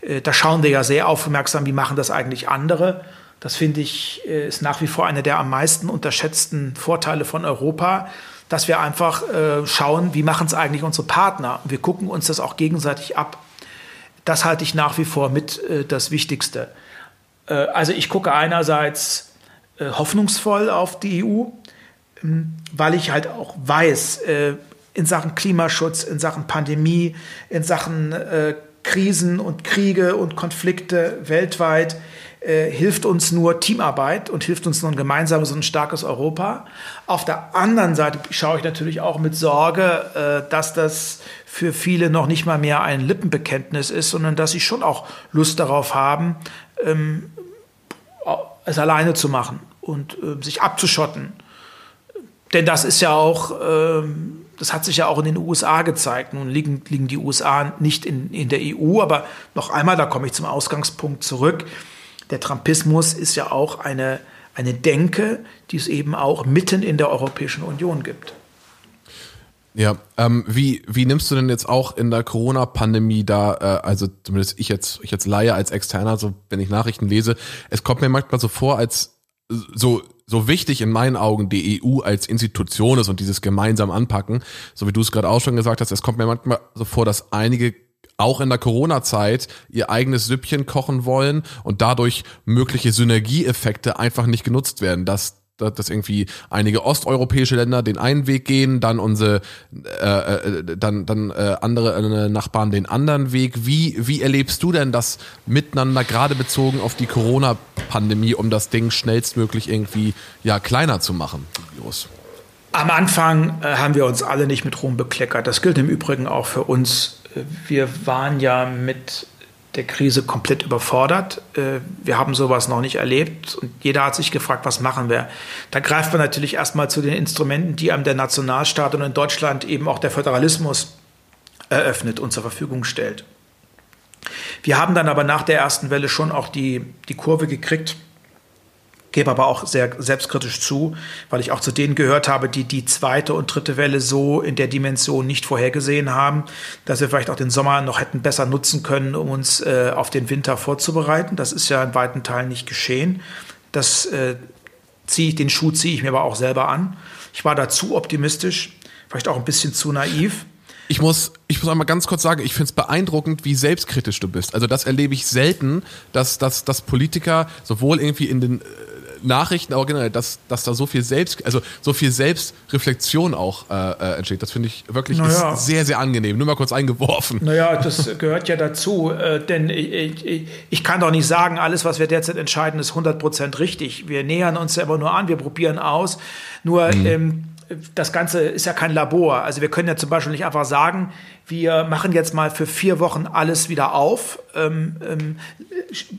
Äh, da schauen wir ja sehr aufmerksam, wie machen das eigentlich andere. Das finde ich äh, ist nach wie vor einer der am meisten unterschätzten Vorteile von Europa, dass wir einfach äh, schauen, wie machen es eigentlich unsere Partner. Wir gucken uns das auch gegenseitig ab. Das halte ich nach wie vor mit äh, das Wichtigste. Äh, also ich gucke einerseits hoffnungsvoll auf die EU ähm, weil ich halt auch weiß, äh, in Sachen Klimaschutz, in Sachen Pandemie, in Sachen äh, Krisen und Kriege und Konflikte weltweit äh, hilft uns nur Teamarbeit und hilft uns nur ein gemeinsames und ein starkes Europa. Auf der anderen Seite schaue ich natürlich auch mit Sorge, dass das für viele noch nicht mal mehr ein Lippenbekenntnis ist, sondern dass sie schon auch Lust darauf haben, ähm, es alleine zu machen und sich abzuschotten denn das ist ja auch, ähm, das hat sich ja auch in den USA gezeigt. Nun liegen, liegen die USA nicht in, in der EU, aber noch einmal, da komme ich zum Ausgangspunkt zurück. Der Trumpismus ist ja auch eine, eine Denke, die es eben auch mitten in der Europäischen Union gibt. Ja, ähm, wie, wie nimmst du denn jetzt auch in der Corona-Pandemie da, äh, also zumindest ich jetzt, ich jetzt Laie als Externer, so wenn ich Nachrichten lese, es kommt mir manchmal so vor, als so so wichtig in meinen Augen die EU als Institution ist und dieses gemeinsam anpacken, so wie du es gerade auch schon gesagt hast, es kommt mir manchmal so vor, dass einige auch in der Corona-Zeit ihr eigenes Süppchen kochen wollen und dadurch mögliche Synergieeffekte einfach nicht genutzt werden, dass dass irgendwie einige osteuropäische Länder den einen Weg gehen, dann unsere äh, äh, dann dann äh, andere äh, Nachbarn den anderen Weg. Wie wie erlebst du denn das miteinander gerade bezogen auf die Corona-Pandemie, um das Ding schnellstmöglich irgendwie ja kleiner zu machen, Virus? Am Anfang äh, haben wir uns alle nicht mit Ruhm bekleckert. Das gilt im Übrigen auch für uns. Wir waren ja mit der Krise komplett überfordert. Äh, wir haben sowas noch nicht erlebt und jeder hat sich gefragt, was machen wir? Da greift man natürlich erstmal zu den Instrumenten, die einem der Nationalstaat und in Deutschland eben auch der Föderalismus eröffnet und zur Verfügung stellt. Wir haben dann aber nach der ersten Welle schon auch die, die Kurve gekriegt gebe aber auch sehr selbstkritisch zu, weil ich auch zu denen gehört habe, die die zweite und dritte Welle so in der Dimension nicht vorhergesehen haben, dass wir vielleicht auch den Sommer noch hätten besser nutzen können, um uns äh, auf den Winter vorzubereiten. Das ist ja in weiten Teilen nicht geschehen. Das äh, ziehe ich, den Schuh ziehe ich mir aber auch selber an. Ich war da zu optimistisch, vielleicht auch ein bisschen zu naiv. Ich muss, ich muss einmal ganz kurz sagen, ich finde es beeindruckend, wie selbstkritisch du bist. Also das erlebe ich selten, dass, dass, dass Politiker sowohl irgendwie in den äh, Nachrichten, aber generell, dass, dass da so viel Selbst, also so viel Selbstreflexion auch äh, äh entsteht. Das finde ich wirklich naja. sehr, sehr angenehm. Nur mal kurz eingeworfen. Naja, das gehört ja dazu, äh, denn ich, ich, ich, kann doch nicht sagen, alles, was wir derzeit entscheiden, ist 100% richtig. Wir nähern uns ja immer nur an, wir probieren aus. Nur mhm. ähm, das Ganze ist ja kein Labor. Also wir können ja zum Beispiel nicht einfach sagen, wir machen jetzt mal für vier Wochen alles wieder auf, ähm, ähm,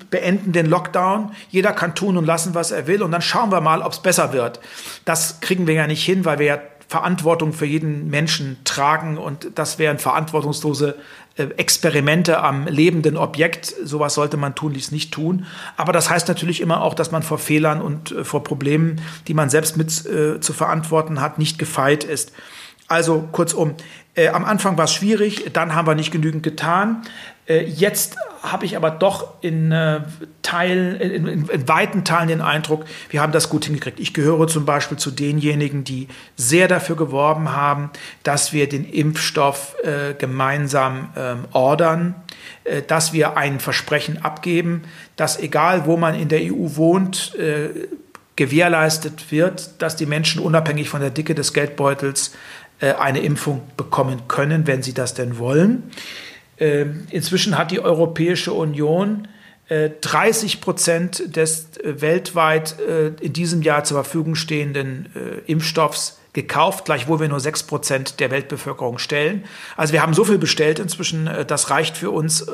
beenden den Lockdown. Jeder kann tun und lassen, was er will und dann schauen wir mal, ob es besser wird. Das kriegen wir ja nicht hin, weil wir ja Verantwortung für jeden Menschen tragen und das wären verantwortungslose äh, Experimente am lebenden Objekt. Sowas sollte man tunlichst nicht tun. Aber das heißt natürlich immer auch, dass man vor Fehlern und äh, vor Problemen, die man selbst mit äh, zu verantworten hat, nicht gefeit ist. Also kurzum, äh, am Anfang war es schwierig, dann haben wir nicht genügend getan. Äh, jetzt habe ich aber doch in, äh, Teilen, in, in, in, weiten Teilen den Eindruck, wir haben das gut hingekriegt. Ich gehöre zum Beispiel zu denjenigen, die sehr dafür geworben haben, dass wir den Impfstoff äh, gemeinsam ähm, ordern, äh, dass wir ein Versprechen abgeben, dass egal wo man in der EU wohnt, äh, gewährleistet wird, dass die Menschen unabhängig von der Dicke des Geldbeutels äh, eine Impfung bekommen können, wenn sie das denn wollen. Ähm, inzwischen hat die Europäische Union 30 äh, Prozent des äh, weltweit in diesem Jahr zur Verfügung stehenden Impfstoffs gekauft, gleichwohl wir nur 6 Prozent der Weltbevölkerung stellen. Also wir haben so viel bestellt inzwischen, das reicht für uns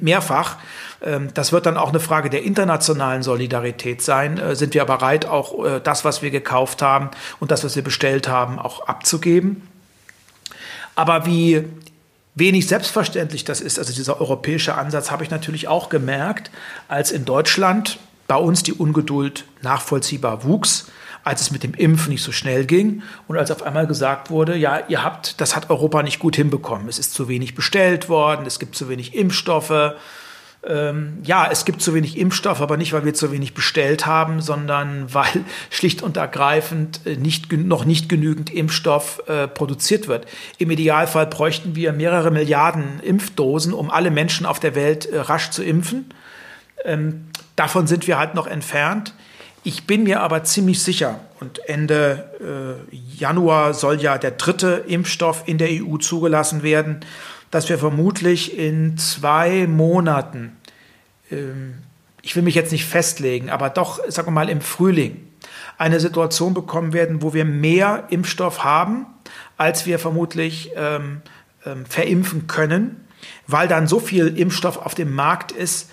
mehrfach. Ähm, das wird dann auch eine Frage der internationalen Solidarität sein. Sind wir bereit, auch das, was wir gekauft haben und das, was wir bestellt haben, auch abzugeben? Aber wie wenig selbstverständlich das ist, also dieser europäische Ansatz, habe ich natürlich auch gemerkt, als in Deutschland bei uns die Ungeduld nachvollziehbar wuchs, als es mit dem Impfen nicht so schnell ging und als auf einmal gesagt wurde, ja, ihr habt, das hat Europa nicht gut hinbekommen. Es ist zu wenig bestellt worden, es gibt zu wenig Impfstoffe. Ähm, ja, es gibt zu wenig Impfstoff, aber nicht, weil wir zu wenig bestellt haben, sondern weil schlicht und ergreifend äh, nicht, noch nicht genügend Impfstoff äh, produziert wird. Im Idealfall bräuchten wir mehrere Milliarden Impfdosen, um alle Menschen auf der Welt äh, rasch zu impfen. Ähm, davon sind wir halt noch entfernt. Ich bin mir aber ziemlich sicher, und Ende äh, Januar soll ja der dritte Impfstoff in der EU zugelassen werden, dass wir vermutlich in zwei Monaten, ähm, ich will mich jetzt nicht festlegen, aber doch, sagen wir mal, im Frühling eine Situation bekommen werden, wo wir mehr Impfstoff haben, als wir vermutlich ähm, ähm, verimpfen können, weil dann so viel Impfstoff auf dem Markt ist,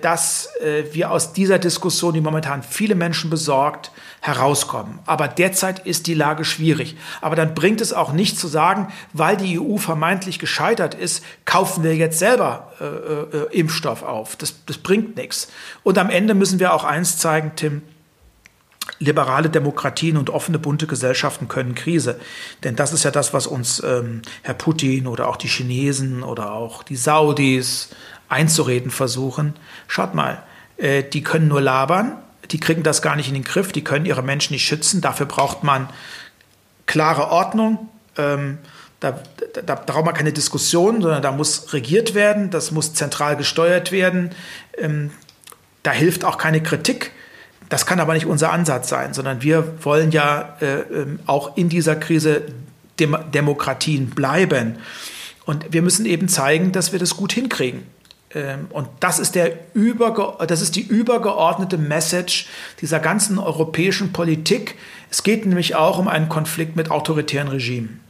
dass äh, wir aus dieser Diskussion, die momentan viele Menschen besorgt, herauskommen. Aber derzeit ist die Lage schwierig. Aber dann bringt es auch nicht zu sagen, weil die EU vermeintlich gescheitert ist, kaufen wir jetzt selber äh, äh, Impfstoff auf. Das, das bringt nichts. Und am Ende müssen wir auch eins zeigen, Tim, liberale Demokratien und offene, bunte Gesellschaften können Krise. Denn das ist ja das, was uns ähm, Herr Putin oder auch die Chinesen oder auch die Saudis einzureden versuchen. Schaut mal, äh, die können nur labern, die kriegen das gar nicht in den Griff, die können ihre Menschen nicht schützen. Dafür braucht man klare Ordnung. Ähm, da, da, da braucht man keine Diskussion, sondern da muss regiert werden, das muss zentral gesteuert werden. Ähm, da hilft auch keine Kritik. Das kann aber nicht unser Ansatz sein, sondern wir wollen ja äh, ähm, auch in dieser Krise Dem Demokratien bleiben. Und wir müssen eben zeigen, dass wir das gut hinkriegen. Ähm, und das ist, der überge das ist die übergeordnete Message dieser ganzen europäischen Politik. Es geht nämlich auch um einen Konflikt mit autoritären Regimen.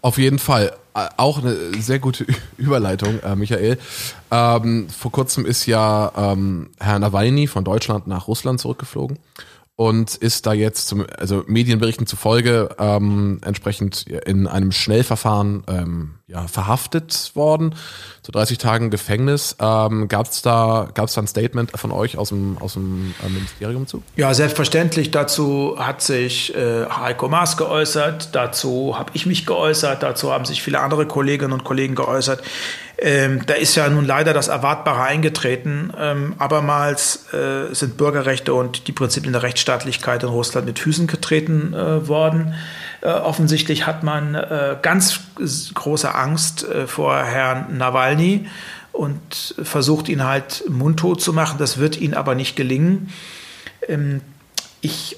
Auf jeden Fall. Äh, auch eine sehr gute Überleitung, äh, Michael. Ähm, vor kurzem ist ja ähm, Herr Nawalny von Deutschland nach Russland zurückgeflogen und ist da jetzt zum, also Medienberichten zufolge ähm, entsprechend in einem Schnellverfahren ähm, ja, verhaftet worden, zu 30 Tagen Gefängnis. Ähm, Gab es da, gab's da ein Statement von euch aus dem, aus dem äh, Ministerium zu? Ja, selbstverständlich. Dazu hat sich äh, Heiko Maas geäußert, dazu habe ich mich geäußert, dazu haben sich viele andere Kolleginnen und Kollegen geäußert. Ähm, da ist ja nun leider das Erwartbare eingetreten. Ähm, abermals äh, sind Bürgerrechte und die Prinzipien der Rechtsstaatlichkeit in Russland mit Füßen getreten äh, worden. Äh, offensichtlich hat man äh, ganz große Angst äh, vor Herrn Nawalny und versucht ihn halt mundtot zu machen. Das wird ihnen aber nicht gelingen. Ähm, ich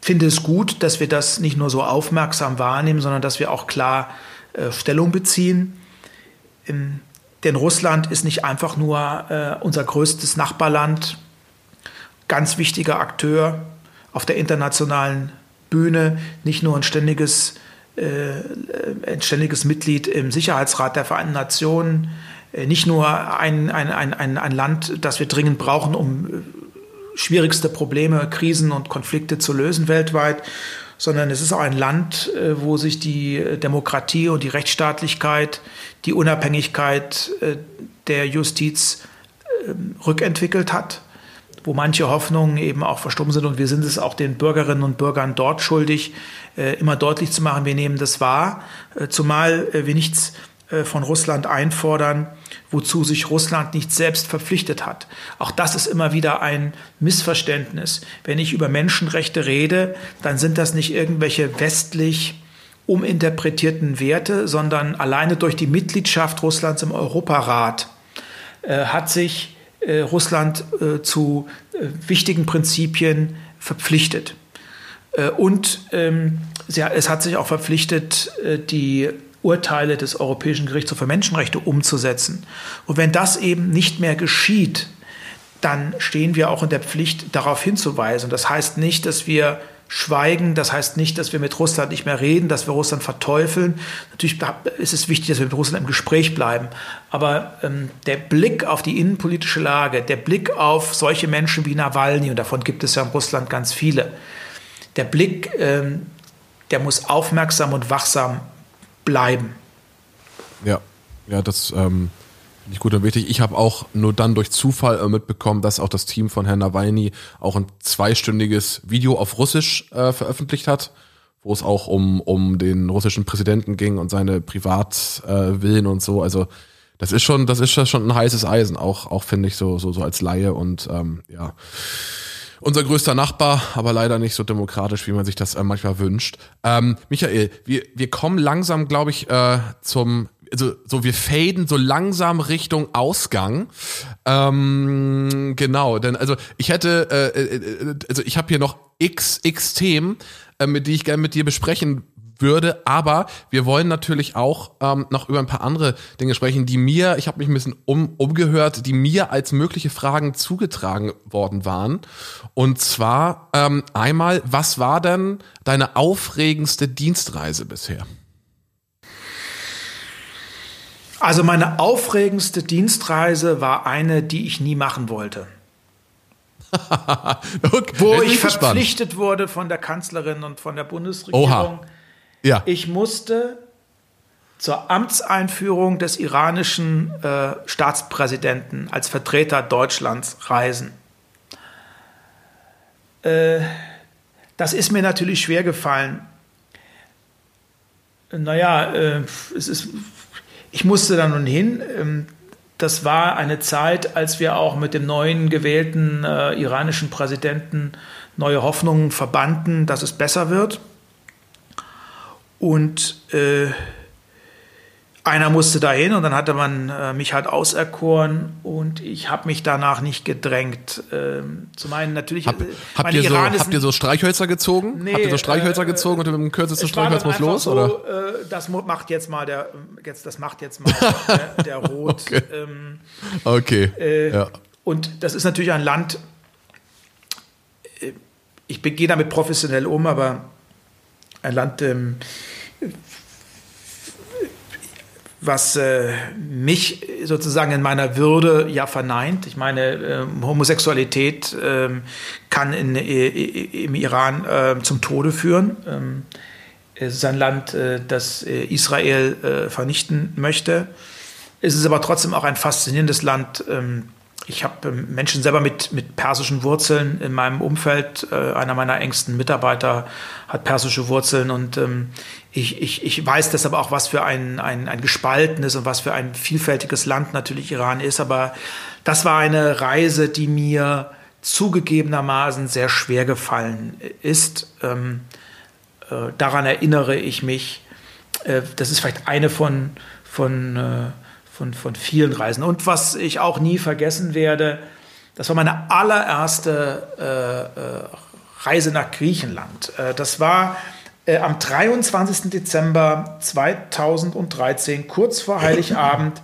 finde es gut, dass wir das nicht nur so aufmerksam wahrnehmen, sondern dass wir auch klar äh, Stellung beziehen. Denn Russland ist nicht einfach nur äh, unser größtes Nachbarland, ganz wichtiger Akteur auf der internationalen Bühne, nicht nur ein ständiges, äh, ein ständiges Mitglied im Sicherheitsrat der Vereinten Nationen, äh, nicht nur ein, ein, ein, ein Land, das wir dringend brauchen, um äh, schwierigste Probleme, Krisen und Konflikte zu lösen weltweit, sondern es ist auch ein Land, äh, wo sich die Demokratie und die Rechtsstaatlichkeit, die Unabhängigkeit äh, der Justiz ähm, rückentwickelt hat wo manche Hoffnungen eben auch verstummt sind. Und wir sind es auch den Bürgerinnen und Bürgern dort schuldig, äh, immer deutlich zu machen, wir nehmen das wahr, äh, zumal äh, wir nichts von Russland einfordern, wozu sich Russland nicht selbst verpflichtet hat. Auch das ist immer wieder ein Missverständnis. Wenn ich über Menschenrechte rede, dann sind das nicht irgendwelche westlich uminterpretierten Werte, sondern alleine durch die Mitgliedschaft Russlands im Europarat äh, hat sich äh, Russland äh, zu äh, wichtigen Prinzipien verpflichtet. und ähm, es hat sich auch verpflichtet, die Urteile des Europäischen Gerichtshofs für Menschenrechte umzusetzen. Und wenn das eben nicht mehr geschieht, dann stehen wir auch in der Pflicht, darauf hinzuweisen. Das heißt nicht, dass wir schweigen. Das heißt nicht, dass wir mit Russland nicht mehr reden, dass wir Russland verteufeln. Natürlich ist es wichtig, dass wir mit Russland im Gespräch bleiben. Aber ähm, der Blick auf die innenpolitische Lage, der Blick auf solche Menschen wie Nawalny, und davon gibt es ja in Russland ganz viele, der Blick, ähm, der muss aufmerksam und wachsam bleiben. Ja, ja, das ähm, Nicht gut und wichtig. Ich habe auch nur dann durch Zufall äh, mitbekommen, dass auch das Team von Herrn Nawalny auch ein zweistündiges Video auf Russisch äh, veröffentlicht hat, wo es auch um, um den russischen Präsidenten ging und seine Privatwillen äh, und so. Also das ist schon, das ist schon ein heißes Eisen, auch, auch finde ich so, so, so als Laie und ähm, ja. Unser größter Nachbar, aber leider nicht so demokratisch, wie man sich das äh, manchmal wünscht. Ähm, Michael, wir, wir kommen langsam, glaube ich, äh, zum also so wir faden so langsam Richtung Ausgang. Ähm, genau, denn also ich hätte, äh, äh, äh also ich habe hier noch x x Themen, äh, mit die ich gerne mit dir besprechen würde, aber wir wollen natürlich auch ähm, noch über ein paar andere Dinge sprechen, die mir, ich habe mich ein bisschen um, umgehört, die mir als mögliche Fragen zugetragen worden waren. Und zwar ähm, einmal, was war denn deine aufregendste Dienstreise bisher? Also meine aufregendste Dienstreise war eine, die ich nie machen wollte. okay, Wo ich verpflichtet gespannt. wurde von der Kanzlerin und von der Bundesregierung. Oha. Ja. Ich musste zur Amtseinführung des iranischen äh, Staatspräsidenten als Vertreter Deutschlands reisen. Äh, das ist mir natürlich schwer gefallen. Naja, äh, es ist ich musste dann nun hin. Ähm, das war eine Zeit, als wir auch mit dem neuen gewählten äh, iranischen Präsidenten neue Hoffnungen verbanden, dass es besser wird. Und äh, einer musste dahin und dann hatte man äh, mich halt auserkoren und ich habe mich danach nicht gedrängt. Ähm, zum einen natürlich. Hab, äh, habt, ihr so, habt ihr so Streichhölzer gezogen? Nee, habt ihr so Streichhölzer äh, gezogen und mit dem kürzesten Streichholz muss los? So, oder? Äh, das macht jetzt mal der, jetzt, das macht jetzt mal der, der Rot. okay. Ähm, okay. Äh, ja. Und das ist natürlich ein Land. Ich gehe damit professionell um, aber ein Land. Ähm, was äh, mich sozusagen in meiner Würde ja verneint. Ich meine, äh, Homosexualität äh, kann in, äh, im Iran ähm, zum Tode führen. Ähm, es ist ein Land, äh, das äh, Israel vernichten möchte. Es ist aber trotzdem auch ein faszinierendes Land. Ähm, ich habe Menschen selber mit, mit persischen Wurzeln in meinem Umfeld. einer meiner engsten Mitarbeiter hat persische Wurzeln und ich, ich, ich weiß deshalb auch, was für ein, ein, ein gespaltenes und was für ein vielfältiges Land natürlich Iran ist. Aber das war eine Reise, die mir zugegebenermaßen sehr schwer gefallen ist. Ähm, äh, daran erinnere ich mich. Äh, das ist vielleicht eine von, von, äh, von, von vielen Reisen. Und was ich auch nie vergessen werde, das war meine allererste äh, äh, Reise nach Griechenland. Äh, das war äh, am 23. Dezember 2013, kurz vor Heiligabend.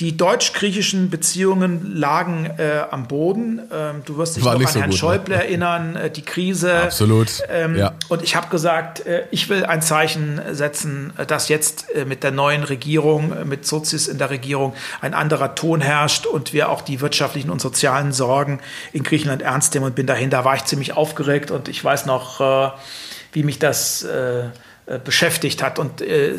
Die deutsch-griechischen Beziehungen lagen äh, am Boden. Ähm, du wirst dich War noch an so Herrn gut, ne? Schäuble ne? erinnern, äh, die Krise. Absolut. Ähm, ja. Und ich habe gesagt, äh, ich will ein Zeichen setzen, äh, dass jetzt äh, mit der neuen Regierung, mit Sozis in der Regierung, ein anderer Ton herrscht und wir auch die wirtschaftlichen und sozialen Sorgen in Griechenland ernst nehmen und bin dahin. Da war ich ziemlich aufgeregt und ich weiß noch, wie mich das äh, äh, beschäftigt hat. Und äh,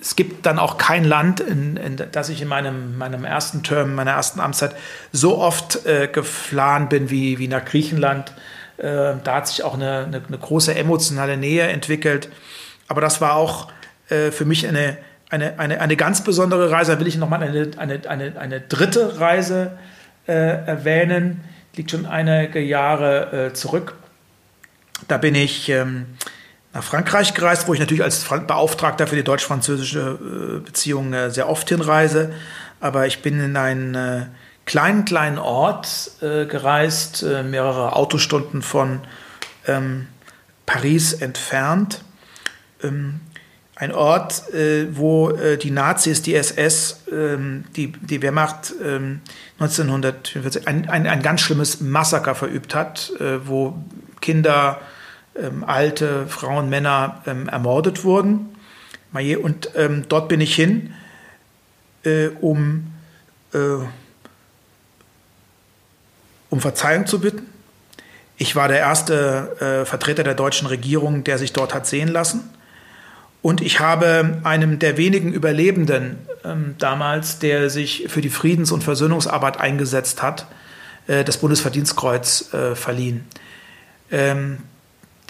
es gibt dann auch kein Land, in, in das ich in meinem, meinem ersten Term, meiner ersten Amtszeit so oft äh, geflahen bin wie, wie nach Griechenland. Äh, da hat sich auch eine, eine, eine, große emotionale Nähe entwickelt. Aber das war auch äh, für mich eine, eine, eine, eine ganz besondere Reise. Da will ich nochmal eine, eine, eine, eine dritte Reise äh, erwähnen. Liegt schon einige Jahre zurück. Da bin ich ähm, nach Frankreich gereist, wo ich natürlich als Beauftragter für die deutsch-französische äh, Beziehung äh, sehr oft hinreise. Aber ich bin in einen äh, kleinen, kleinen Ort gereist, mehrere Autostunden von ähm, Paris entfernt. Ähm, ein Ort, wo die Nazis, die SS, ähm, die, die Wehrmacht 1944 ein, ein, ein ganz schlimmes Massaker verübt hat, wo Kinder, ähm, alte Frauen, Männer ähm, ermordet wurden. Und ähm, dort bin ich hin, äh, um, äh, um Verzeihung zu bitten. Ich war der erste äh, Vertreter der deutschen Regierung, der sich dort hat sehen lassen. Und ich habe einem der wenigen Überlebenden ähm, damals, der sich für die Friedens- und Versöhnungsarbeit eingesetzt hat, äh, das Bundesverdienstkreuz äh, verliehen.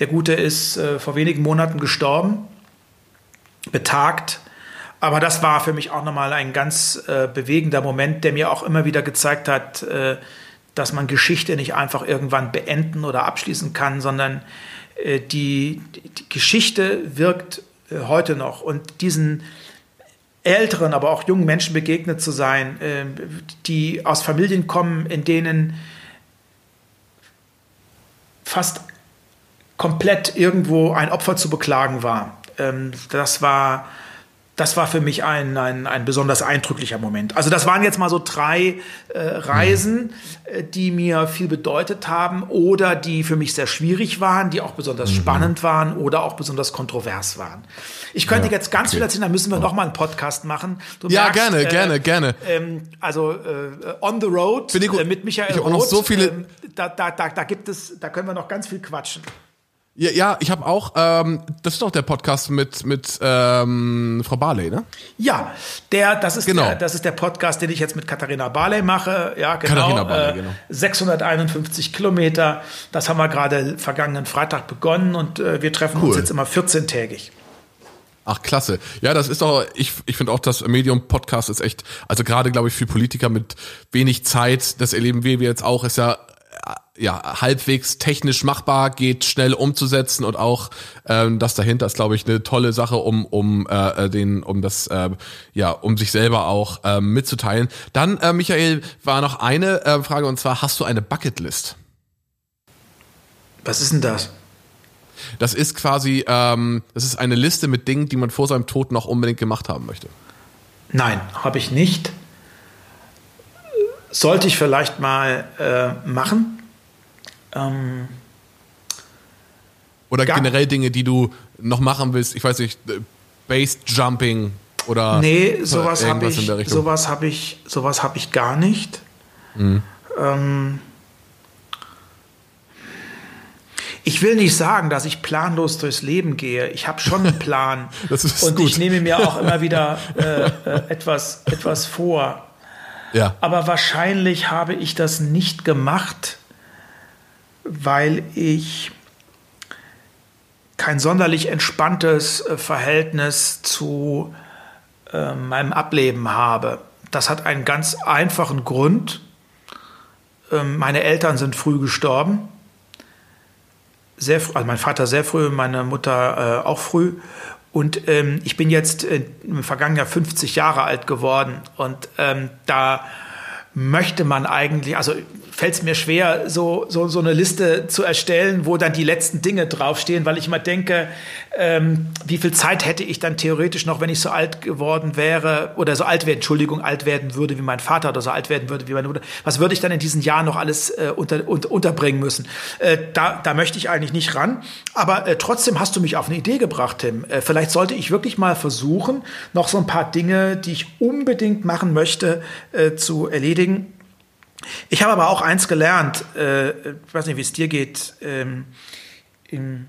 Der Gute ist äh, vor wenigen Monaten gestorben, betagt. Aber das war für mich auch nochmal ein ganz äh, bewegender Moment, der mir auch immer wieder gezeigt hat, äh, dass man Geschichte nicht einfach irgendwann beenden oder abschließen kann, sondern äh, die, die, Geschichte wirkt äh, heute noch. Und diesen älteren, aber auch jungen Menschen begegnet zu sein, äh, die aus Familien kommen, in denen fast komplett irgendwo ein Opfer zu beklagen war. Ähm, das war das war für mich ein, ein, ein besonders eindrücklicher Moment. Also das waren jetzt mal so drei äh, Reisen, äh, die mir viel bedeutet haben oder die für mich sehr schwierig waren, die auch besonders mhm. spannend waren oder auch besonders kontrovers waren. Ich könnte ja, jetzt ganz okay. viel erzählen, da müssen wir ja. noch mal einen Podcast machen. Du ja, merkst, gerne, äh, gerne, gerne. Ähm, also äh, On the Road äh, mit Michael ich Roth. Noch so viele ähm, da, da, da, da gibt es, da können wir noch ganz viel quatschen. Ja, ja ich habe auch, ähm, das ist doch der Podcast mit, mit ähm, Frau Barley, ne? Ja, der, das ist genau. der, das ist der Podcast, den ich jetzt mit Katharina Barley mache. Ja, genau. Katharina Barley, äh, genau. 651 Kilometer. Das haben wir gerade vergangenen Freitag begonnen und äh, wir treffen cool. uns jetzt immer 14-tägig. Ach, klasse. Ja, das ist doch, ich, ich finde auch, das Medium-Podcast ist echt, also gerade, glaube ich, für Politiker mit wenig Zeit, das erleben wir jetzt auch, ist ja ja, halbwegs technisch machbar, geht schnell umzusetzen und auch ähm, das dahinter ist, glaube ich, eine tolle Sache, um um äh, den um das äh, ja um sich selber auch äh, mitzuteilen. Dann äh, Michael war noch eine äh, Frage und zwar hast du eine Bucketlist? Was ist denn das? Das ist quasi ähm, das ist eine Liste mit Dingen, die man vor seinem Tod noch unbedingt gemacht haben möchte. Nein, habe ich nicht. Sollte ich vielleicht mal äh, machen. Ähm, oder generell Dinge, die du noch machen willst, ich weiß nicht, Base Jumping oder Nee, sowas habe ich, sowas habe ich, sowas habe ich gar nicht. Mhm. Ähm, ich will nicht sagen, dass ich planlos durchs Leben gehe. Ich habe schon einen Plan. das ist und gut. ich nehme mir auch immer wieder äh, äh, etwas, etwas vor. Ja. Aber wahrscheinlich habe ich das nicht gemacht, weil ich kein sonderlich entspanntes äh, Verhältnis zu äh, meinem Ableben habe. Das hat einen ganz einfachen Grund. Ähm, meine Eltern sind früh gestorben. Sehr, also mein Vater sehr früh, meine Mutter äh, auch früh. Und ähm, ich bin jetzt äh, im vergangenen Jahr 50 Jahre alt geworden. Und ähm, da möchte man eigentlich, also fällt es mir schwer, so, so, so eine Liste zu erstellen, wo dann die letzten Dinge draufstehen, weil ich immer denke, ähm, wie viel Zeit hätte ich dann theoretisch noch, wenn ich so alt geworden wäre oder so alt werden, Entschuldigung, alt werden würde wie mein Vater oder so alt werden würde wie meine Mutter. Was würde ich dann in diesen Jahren noch alles äh, unter, unter, unterbringen müssen? Äh, da, da möchte ich eigentlich nicht ran. Aber äh, trotzdem hast du mich auf eine Idee gebracht, Tim. Äh, vielleicht sollte ich wirklich mal versuchen, noch so ein paar Dinge, die ich unbedingt machen möchte, äh, zu erledigen. Ich habe aber auch eins gelernt, äh, ich weiß nicht, wie es dir geht, ähm, im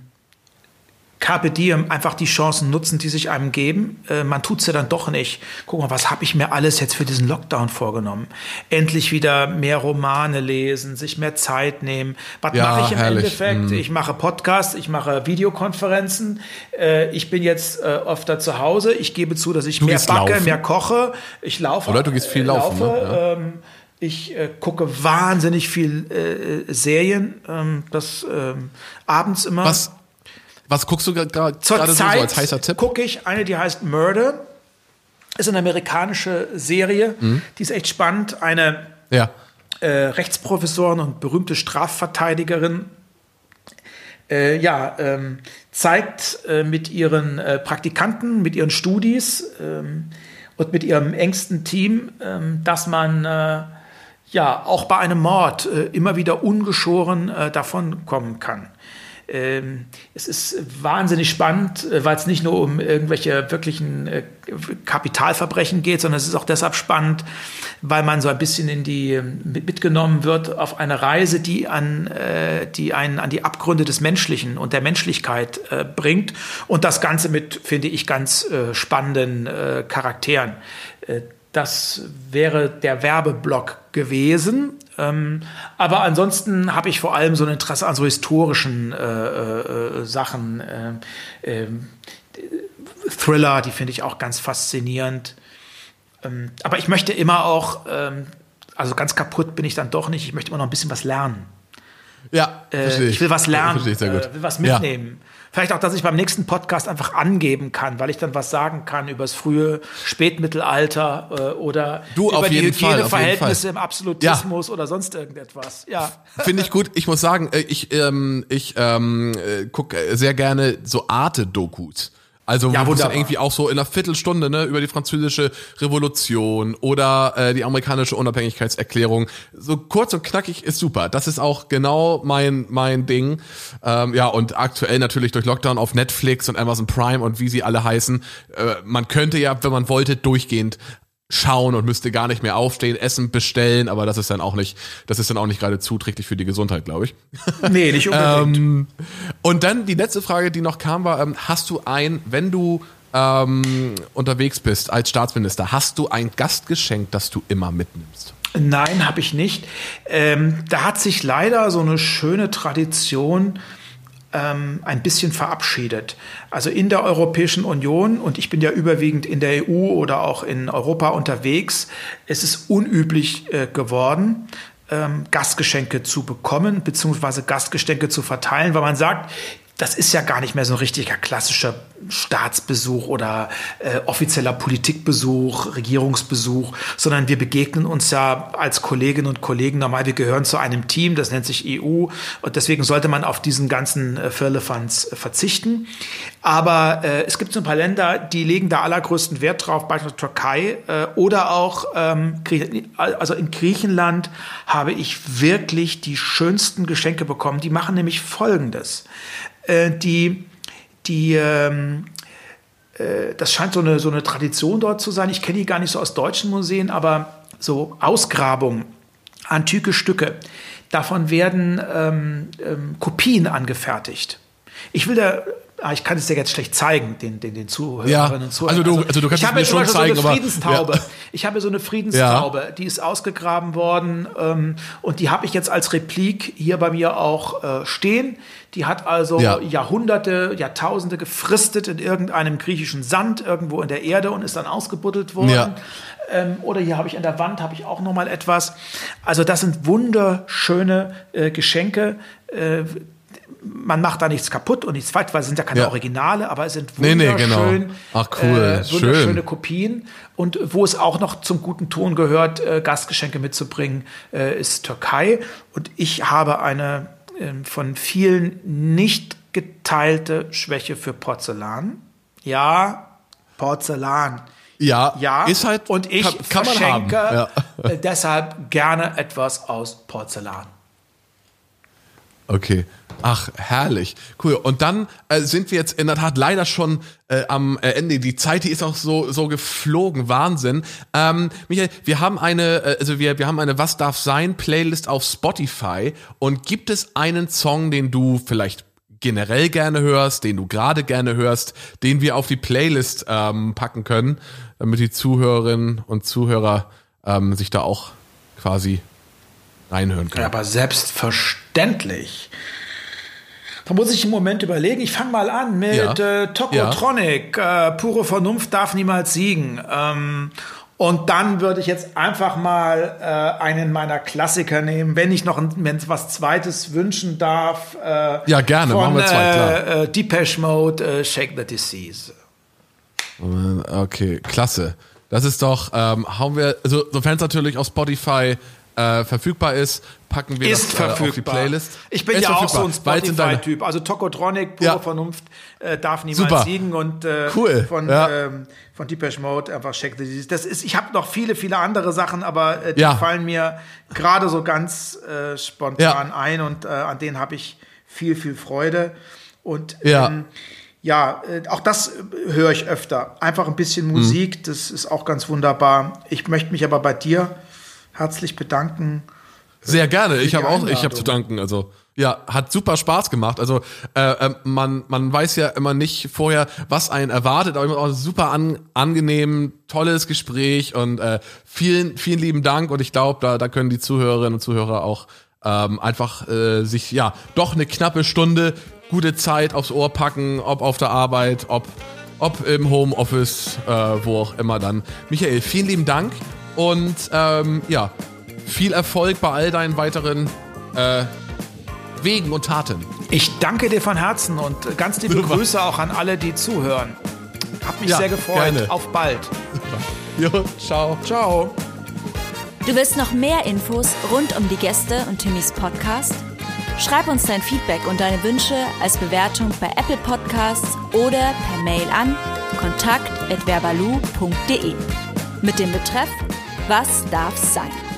Carpe Diem einfach die Chancen nutzen, die sich einem geben. Äh, man tut's ja dann doch nicht. Guck mal, was habe ich mir alles jetzt für diesen Lockdown vorgenommen? Endlich wieder mehr Romane lesen, sich mehr Zeit nehmen. Was ja, mache ich im herrlich. Endeffekt? Mhm. Ich mache Podcasts, ich mache Videokonferenzen. Äh, ich bin jetzt äh, öfter zu Hause. Ich gebe zu, dass ich du mehr backe, laufen. mehr koche. Ich laufe. Oder du gehst viel laufen. Laufe, ne? ja. ähm, ich äh, gucke wahnsinnig viel äh, Serien, ähm, das ähm, abends immer. Was, was guckst du gerade so, so als heißer Tipp? gucke ich eine, die heißt Murder. Ist eine amerikanische Serie, mhm. die ist echt spannend. Eine ja. äh, Rechtsprofessorin und berühmte Strafverteidigerin äh, ja, ähm, zeigt äh, mit ihren äh, Praktikanten, mit ihren Studis ähm, und mit ihrem engsten Team, ähm, dass man äh, ja auch bei einem Mord äh, immer wieder ungeschoren äh, davon kommen kann. ähm, es ist wahnsinnig spannend, äh, weil es nicht nur um irgendwelche wirklichen äh, Kapitalverbrechen geht, sondern es ist auch deshalb spannend, weil man so ein bisschen in die mitgenommen wird auf eine Reise, die an äh, die einen an die Abgründe des Menschlichen und der Menschlichkeit äh, bringt und das Ganze mit finde ich ganz äh, spannenden äh, Charakteren. Das wäre der Werbeblock gewesen. Ähm, aber ansonsten habe ich vor allem so ein Interesse an so historischen äh, äh, Sachen. Äh, ähm, Thriller, die finde ich auch ganz faszinierend. Ähm, aber ich möchte immer auch, ähm, also ganz kaputt bin ich dann doch nicht, ich möchte immer noch ein bisschen was lernen. Ja, äh, ich. will was lernen, ich. Äh, will was mitnehmen. Ja. Vielleicht auch, dass ich beim nächsten Podcast einfach angeben kann, weil ich dann was sagen kann über das frühe Spätmittelalter äh, oder du, über die Hygieneverhältnisse im Absolutismus ja. oder sonst irgendetwas. Ja. Finde ich gut. Ich muss sagen, äh, ich, ähm, ich ähm, äh, gucke sehr gerne so Arte-Dokus. Also ja, wo dann irgendwie auch so in einer Viertelstunde ne, über die französische Revolution oder äh, die amerikanische Unabhängigkeitserklärung. So kurz und knackig ist super. Das ist auch genau mein mein Ding. Ähm, ja und aktuell natürlich durch Lockdown auf Netflix und Amazon Prime und wie sie alle heißen. Äh, man könnte ja, wenn man wollte, durchgehend schauen und müsste gar nicht mehr aufstehen, Essen bestellen, aber das ist dann auch nicht, das ist dann auch nicht gerade zuträglich für die Gesundheit, glaube ich. Nee, nicht unbedingt. ähm, und dann die letzte Frage, die noch kam, war, ähm, hast du ein, wenn du ähm, unterwegs bist als Staatsminister, hast du ein Gastgeschenk, das du immer mitnimmst? Nein, habe ich nicht. Ähm, da hat sich leider so eine schöne Tradition ein bisschen verabschiedet. Also in der Europäischen Union, und ich bin ja überwiegend in der EU oder auch in Europa unterwegs, es ist unüblich äh, geworden, ähm, Gastgeschenke zu bekommen, beziehungsweise Gastgeschenke zu verteilen, weil man sagt, das ist ja gar nicht mehr so ein richtiger klassischer Staatsbesuch oder äh, offizieller Politikbesuch, Regierungsbesuch, sondern wir begegnen uns ja als Kolleginnen und Kollegen normal. Wir gehören zu einem Team, das nennt sich EU und deswegen sollte man auf diesen ganzen äh, Firlefanz äh, verzichten. Aber äh, es gibt so ein paar Länder, die legen da allergrößten Wert drauf, beispielsweise Türkei äh, oder auch ähm, also in Griechenland habe ich wirklich die schönsten Geschenke bekommen. Die machen nämlich Folgendes äh, die, die ähm, äh, das scheint so eine, so eine Tradition dort zu sein. Ich kenne die gar nicht so aus deutschen Museen, aber so Ausgrabungen, antike Stücke, davon werden ähm, ähm, Kopien angefertigt. Ich will da Ah, ich kann es dir jetzt schlecht zeigen, den, den, den Zuhörerinnen und Zuhörern. Also du, also du kannst ich es mir schon zeigen, so eine Friedenstaube. Ja. Ich habe so eine Friedenstaube, ja. die ist ausgegraben worden ähm, und die habe ich jetzt als Replik hier bei mir auch äh, stehen. Die hat also ja. Jahrhunderte, Jahrtausende gefristet in irgendeinem griechischen Sand irgendwo in der Erde und ist dann ausgebuddelt worden. Ähm, oder hier habe ich an der Wand habe ich auch noch mal etwas. Also das sind wunderschöne äh, Geschenke. Äh, man macht da nichts kaputt und nichts falsch, weil es sind ja keine ja. Originale, aber es sind wunderschön, nee, nee, genau. Ach, cool. äh, wunderschöne Schön. Kopien. Und wo es auch noch zum guten Ton gehört, äh, Gastgeschenke mitzubringen, äh, ist Türkei. Und ich habe eine äh, von vielen nicht geteilte Schwäche für Porzellan. Ja, Porzellan. Ja, ja, ist halt. Und ich kann, kann verschenke ja. Äh, deshalb gerne etwas aus Porzellan. Okay. Ach, herrlich. Cool. Und dann äh, sind wir jetzt in der Tat leider schon äh, am äh, Ende. Die Zeit, die ist auch so, so geflogen. Wahnsinn. Ähm, Michael, wir haben eine, äh, also wir, wir haben eine Was darf sein Playlist auf Spotify. Und gibt es einen Song, den du vielleicht generell gerne hörst, den du gerade gerne hörst, den wir auf die Playlist ähm, packen können, damit die Zuhörerinnen und Zuhörer ähm, sich da auch quasi reinhören können. Ja, aber selbstverständlich. Da muss ich im Moment überlegen. Ich fange mal an mit ja. äh, Tokotronic. Ja. Äh, pure Vernunft darf niemals siegen. Ähm, und dann würde ich jetzt einfach mal äh, einen meiner Klassiker nehmen, wenn ich noch ein, was Zweites wünschen darf. Äh, ja, gerne, von, machen wir zwei, klar. Äh, Depeche Mode, äh, Shake the Disease. Okay, klasse. Das ist doch, ähm, hauen wir, also sofern es natürlich auf Spotify äh, verfügbar ist, packen wir ist das äh, auf die Playlist. Ich bin ist ja auch so ein Spotify-Typ. Also Tokotronic, pure ja. Vernunft, äh, darf niemals Super. siegen und äh, cool. von, ja. ähm, von Deepesh Mode einfach Check the Disease. Das ist, ich habe noch viele, viele andere Sachen, aber äh, die ja. fallen mir gerade so ganz äh, spontan ein und äh, an denen habe ich viel, viel Freude. Und Ja. ähm, ja, äh, auch das äh, höre ich öfter. Einfach ein bisschen Mhm. Musik, das ist auch ganz wunderbar. Ich möchte mich aber bei dir herzlich bedanken. Sehr gerne. Ich habe auch, ich habe zu danken. Also ja, hat super Spaß gemacht. Also äh, äh, man man weiß ja immer nicht vorher, was einen erwartet, aber immer auch super an, angenehm, tolles Gespräch und äh, vielen vielen lieben Dank. Und ich glaube, da da können die Zuhörerinnen und Zuhörer auch ähm, einfach äh, sich ja doch eine knappe Stunde gute Zeit aufs Ohr packen, ob auf der Arbeit, ob ob im Homeoffice, äh, wo auch immer dann. Michael, vielen lieben Dank und ähm, ja, viel Erfolg bei all deinen weiteren äh, Wegen und Taten. Ich danke dir von Herzen und ganz liebe Super. Grüße auch an alle, die zuhören. Hab mich Ja, sehr gefreut. gerne. Auf bald. Jo, ciao. Ciao. Du willst noch mehr Infos rund um die Gäste und Timmys Podcast? Schreib uns dein Feedback und deine Wünsche als Bewertung bei Apple Podcasts oder per Mail an kontakt@verbalu.de mit dem Betreff Was darf's sein?